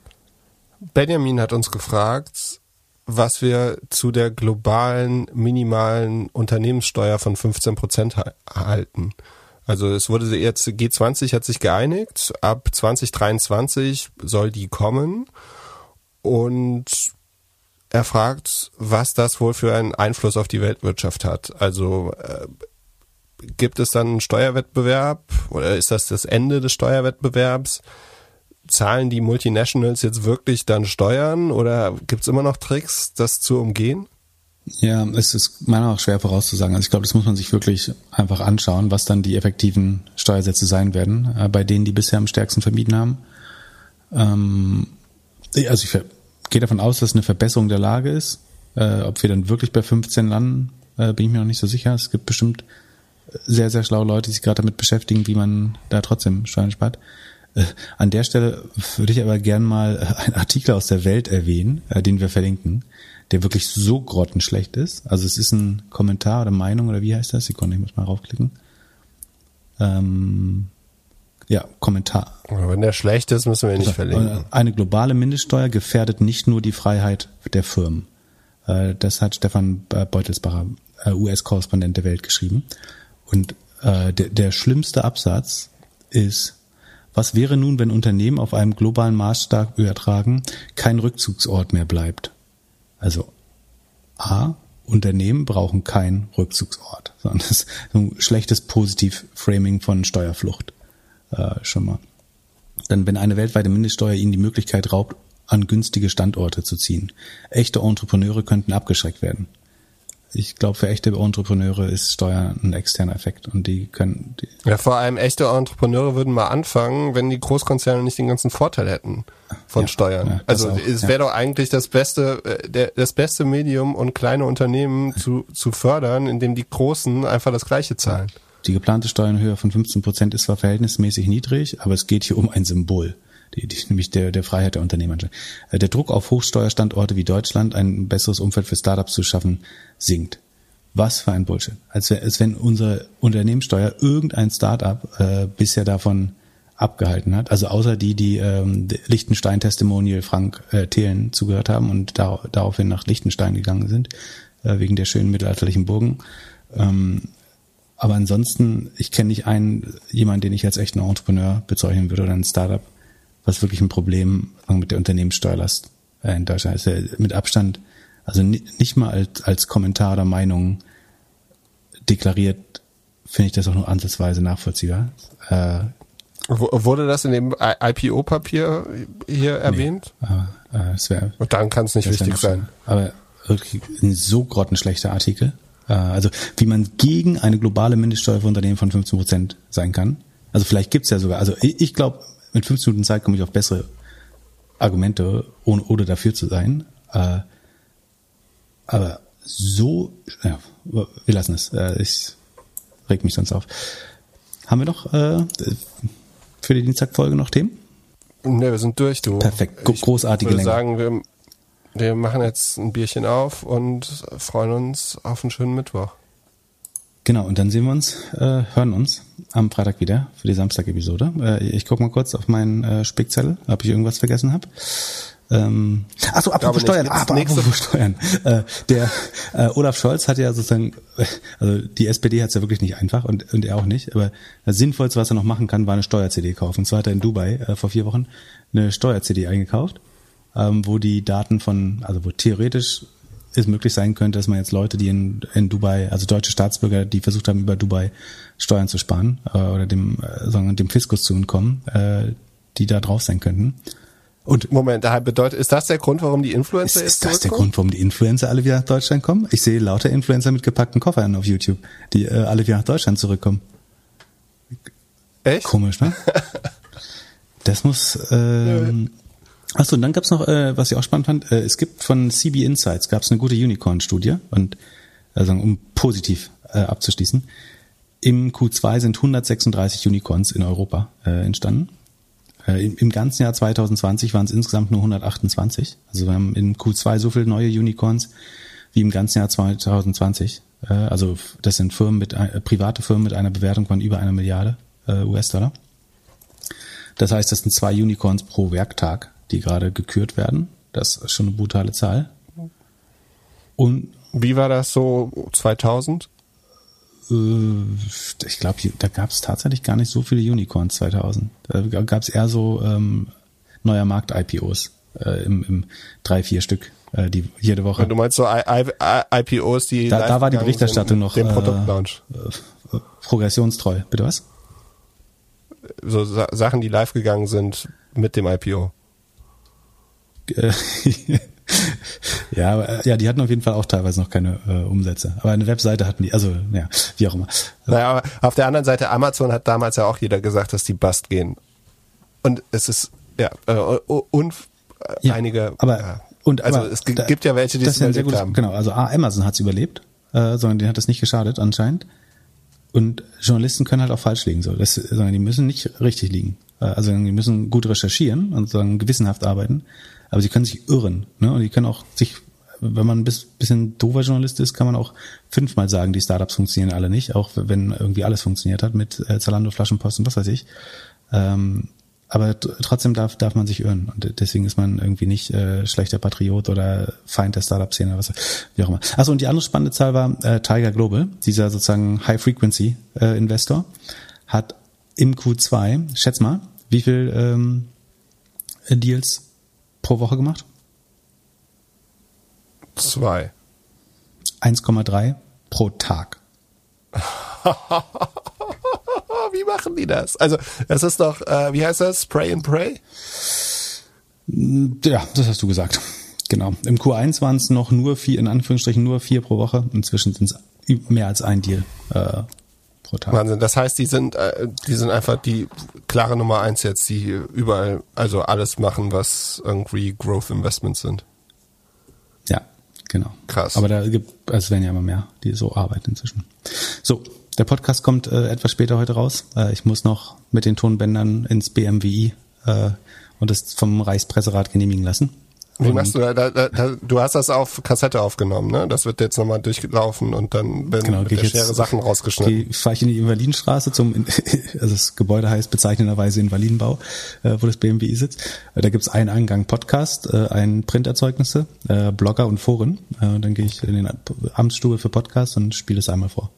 Benjamin hat uns gefragt, was wir zu der globalen minimalen Unternehmenssteuer von 15 Prozent halten. Also es wurde jetzt, G20 hat sich geeinigt, ab 2023 soll die kommen und er fragt, was das wohl für einen Einfluss auf die Weltwirtschaft hat. Also äh, gibt es dann einen Steuerwettbewerb oder ist das das Ende des Steuerwettbewerbs? Zahlen die Multinationals jetzt wirklich dann Steuern oder gibt es immer noch Tricks, das zu umgehen? Ja, es ist meiner auch schwer vorauszusagen. Also ich glaube, das muss man sich wirklich einfach anschauen, was dann die effektiven Steuersätze sein werden, äh, bei denen, die bisher am stärksten vermieden haben. Ähm, also ich, gehe davon aus, dass eine Verbesserung der Lage ist. Äh, ob wir dann wirklich bei 15 landen, äh, bin ich mir noch nicht so sicher. Es gibt bestimmt sehr, sehr schlaue Leute, die sich gerade damit beschäftigen, wie man da trotzdem Steuern spart. Äh, an der Stelle würde ich aber gern mal einen Artikel aus der Welt erwähnen, äh, den wir verlinken, der wirklich so grottenschlecht ist. Also es ist ein Kommentar oder Meinung oder wie heißt das? Sekunde, ich muss mal raufklicken. Ähm, ja, Kommentar. wenn der schlecht ist, müssen wir ihn nicht also, verlinken. Eine globale Mindeststeuer gefährdet nicht nur die Freiheit der Firmen. Äh, das hat Stefan Beutelsbacher, US-Korrespondent der Welt, geschrieben. Und der, der schlimmste Absatz ist, was wäre nun, wenn Unternehmen auf einem globalen Maßstab übertragen kein Rückzugsort mehr bleibt? Also A, Unternehmen brauchen keinen Rückzugsort, sondern das ist ein schlechtes Positiv-Framing von Steuerflucht äh, schon mal. Dann, wenn eine weltweite Mindeststeuer ihnen die Möglichkeit raubt, an günstige Standorte zu ziehen. Echte Entrepreneure könnten abgeschreckt werden ich glaube, für echte Entrepreneure ist Steuer ein externer Effekt und die können. Die ja, vor allem echte Entrepreneure würden mal anfangen, wenn die Großkonzerne nicht den ganzen Vorteil hätten von ja, Steuern. Ja, also auch, es wäre ja. doch eigentlich das beste, äh, der, das beste Medium und kleine Unternehmen zu, zu fördern, indem die Großen einfach das Gleiche zahlen. Die geplante Steuernhöhe von 15 Prozent ist zwar verhältnismäßig niedrig, aber es geht hier um ein Symbol die, die, nämlich der, der Freiheit der Unternehmer. Äh, der Druck auf Hochsteuerstandorte wie Deutschland, ein besseres Umfeld für Startups zu schaffen, sinkt. Was für ein Bullshit. Als, als wenn unsere Unternehmenssteuer irgendein Startup äh, bisher davon abgehalten hat. Also außer die, die ähm, Liechtenstein Testimonial Frank äh, Thelen zugehört haben und da, daraufhin nach Liechtenstein gegangen sind, äh, wegen der schönen mittelalterlichen Burgen. Ähm, aber ansonsten, ich kenne nicht einen, jemanden, den ich als echten Entrepreneur bezeichnen würde oder ein Startup, was wirklich ein Problem mit der Unternehmenssteuerlast äh, in Deutschland ist. Also mit Abstand, also nicht mal als, als Kommentar oder Meinung deklariert, finde ich das auch nur ansatzweise nachvollziehbar. Äh, Wurde das in dem IPO-Papier hier erwähnt? Nee, aber, äh, es wär, Und dann kann es nicht wichtig sein. Aber wirklich ein so grottenschlechter Artikel. Äh, also wie man gegen eine globale Mindeststeuer für Unternehmen von 15 Prozent sein kann. Also vielleicht gibt's ja sogar, also ich, ich glaube, mit fünf Minuten Zeit komme ich auf bessere Argumente, ohne, ohne dafür zu sein. Äh, aber so, ja, wir lassen es. Äh, ich reg mich sonst auf. Haben wir noch äh, für die Dienstagfolge noch Themen? Ne, wir sind durch, du. Perfekt, großartige ich würde sagen, wir, wir machen jetzt ein Bierchen auf und freuen uns auf einen schönen Mittwoch. Genau, und dann sehen wir uns, äh, hören uns am Freitag wieder für die Samstag-Episode. Äh, ich gucke mal kurz auf meinen äh, Spickzettel, ob ich irgendwas vergessen habe. Ähm, achso, apropos Steuern, ah, apropos Steuern. Äh, der äh, Olaf Scholz hat ja sozusagen, also die SPD hat es ja wirklich nicht einfach und, und er auch nicht, aber das Sinnvollste, was er noch machen kann, war eine Steuer-CD kaufen. Und zwar hat er in Dubai äh, vor vier Wochen eine Steuer-CD eingekauft, ähm, wo die Daten von, also wo theoretisch es möglich sein könnte, dass man jetzt Leute, die in, in Dubai, also deutsche Staatsbürger, die versucht haben, über Dubai Steuern zu sparen äh, oder dem, äh, sagen, dem Fiskus zu entkommen, äh, die da drauf sein könnten. Und Moment, da bedeutet, ist das der Grund, warum die Influencer ist, ist das der Grund, warum die Influencer alle wieder nach Deutschland kommen? Ich sehe lauter Influencer mit gepackten Koffern auf YouTube, die äh, alle wieder nach Deutschland zurückkommen. Echt? Komisch, ne? das muss ähm, Achso, und dann gab's noch, äh, was ich auch spannend fand, äh, es gibt von CB Insights gab's eine gute Unicorn-Studie und also um positiv äh, abzuschließen. Im Q2 sind 136 Unicorns in Europa äh, entstanden. Äh, im, Im ganzen Jahr 2020 waren es insgesamt nur 128. Also wir haben in Q2 so viele neue Unicorns wie im ganzen Jahr 2020. Äh, also das sind Firmen mit äh, private Firmen mit einer Bewertung von über einer Milliarde äh, US-Dollar. Das heißt, das sind zwei Unicorns pro Werktag die gerade gekürt werden. Das ist schon eine brutale Zahl. Und wie war das so 2000? Äh, ich glaube, da gab es tatsächlich gar nicht so viele Unicorns 2000. Da gab es eher so ähm, neuer Markt-IPOs äh, im, im drei, vier Stück äh, die jede Woche. Du meinst so I I IPOs, die da, da war die Berichterstattung noch dem Produktlaunch. Äh, progressionstreu. Bitte was? So Sa Sachen, die live gegangen sind mit dem IPO. Äh, ja, aber, ja, die hatten auf jeden Fall auch teilweise noch keine äh, Umsätze. Aber eine Webseite hatten die, also ja, wie auch immer. Naja, aber auf der anderen Seite, Amazon hat damals ja auch jeder gesagt, dass die Bust gehen. Und es ist, ja, äh, und äh, ja, einige. Aber Und Also aber es da- gibt ja welche, die das es ja überlebt gutes, haben. Genau, also Amazon hat es überlebt, äh, sondern denen hat es nicht geschadet anscheinend. Und Journalisten können halt auch falsch liegen. So, das, sondern die müssen nicht richtig liegen. Äh, Also die müssen gut recherchieren und sagen gewissenhaft arbeiten, aber sie können sich irren. Ne? Und die können auch sich, wenn man ein bis- bisschen doofer Journalist ist, kann man auch fünfmal sagen, die Startups funktionieren alle nicht, auch wenn irgendwie alles funktioniert hat mit äh, Zalando, Flaschenpost und was weiß ich. Ähm, aber trotzdem darf, darf man sich irren. Und deswegen ist man irgendwie nicht äh, schlechter Patriot oder Feind der Startup-Szene oder was, wie auch immer. Also und die andere spannende Zahl war äh, Tiger Global, dieser sozusagen High-Frequency-Investor, hat im Q2, schätz mal, wie viel ähm, Deals pro Woche gemacht? Zwei. 1,3 pro Tag. Wie machen die das? Also, das ist doch, äh, wie heißt das? Spray and Pray? Ja, das hast du gesagt. Genau. Im Q1 waren es noch nur vier, in Anführungsstrichen nur vier pro Woche. Inzwischen sind es mehr als ein Deal äh, pro Tag. Wahnsinn. Das heißt, die sind, äh, die sind einfach die klare Nummer eins jetzt, die überall, also alles machen, was irgendwie Growth Investments sind. Ja, genau. Krass. Aber da gibt, also es werden ja immer mehr, die so arbeiten inzwischen. So, der Podcast kommt äh, etwas später heute raus. Äh, ich muss noch mit den Tonbändern ins BMWI äh, und das vom Reichspresserat genehmigen lassen. Wie Und- machst du da, da, da? Du hast das auf Kassette aufgenommen, ne? Das wird jetzt nochmal durchlaufen und dann werden Genau, mit der ich jetzt- Schere Sachen rausgeschnitten. Geh- fahre ich in die Invalidenstraße zum, also das Gebäude heißt bezeichnenderweise Invalidenbau, äh, wo das BMWI sitzt. Äh, da gibt's einen Eingang Podcast, äh, ein Printerzeugnisse, äh, Blogger und Foren. Äh, und dann gehe ich in den Amtsstuhl für Podcast und spiele es einmal vor.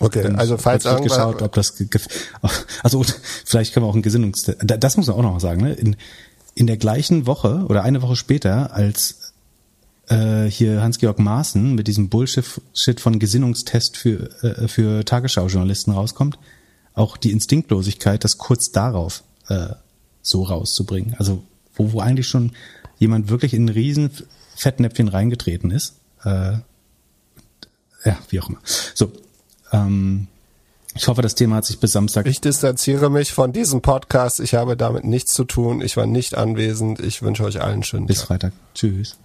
Okay, Dann also falls wird geschaut, ob das also vielleicht können wir auch ein Gesinnungs da- das muss man auch noch sagen, ne? In, in der gleichen Woche oder eine Woche später, als äh, hier Hans-Georg Maaßen mit diesem Bullshit Shit von Gesinnungstest für äh, für Tagesschau-Journalisten rauskommt, auch die Instinktlosigkeit, das kurz darauf äh, so rauszubringen. Also wo, wo eigentlich schon jemand wirklich in ein riesen Fettnäpfchen reingetreten ist. Äh, ja, wie auch immer. So, ähm, ich hoffe, das Thema hat sich bis Samstag. ich distanziere mich von diesem Podcast. Ich habe damit nichts zu tun. Ich war nicht anwesend. Ich wünsche euch allen einen schönen bis Tag. Freitag. Tschüss.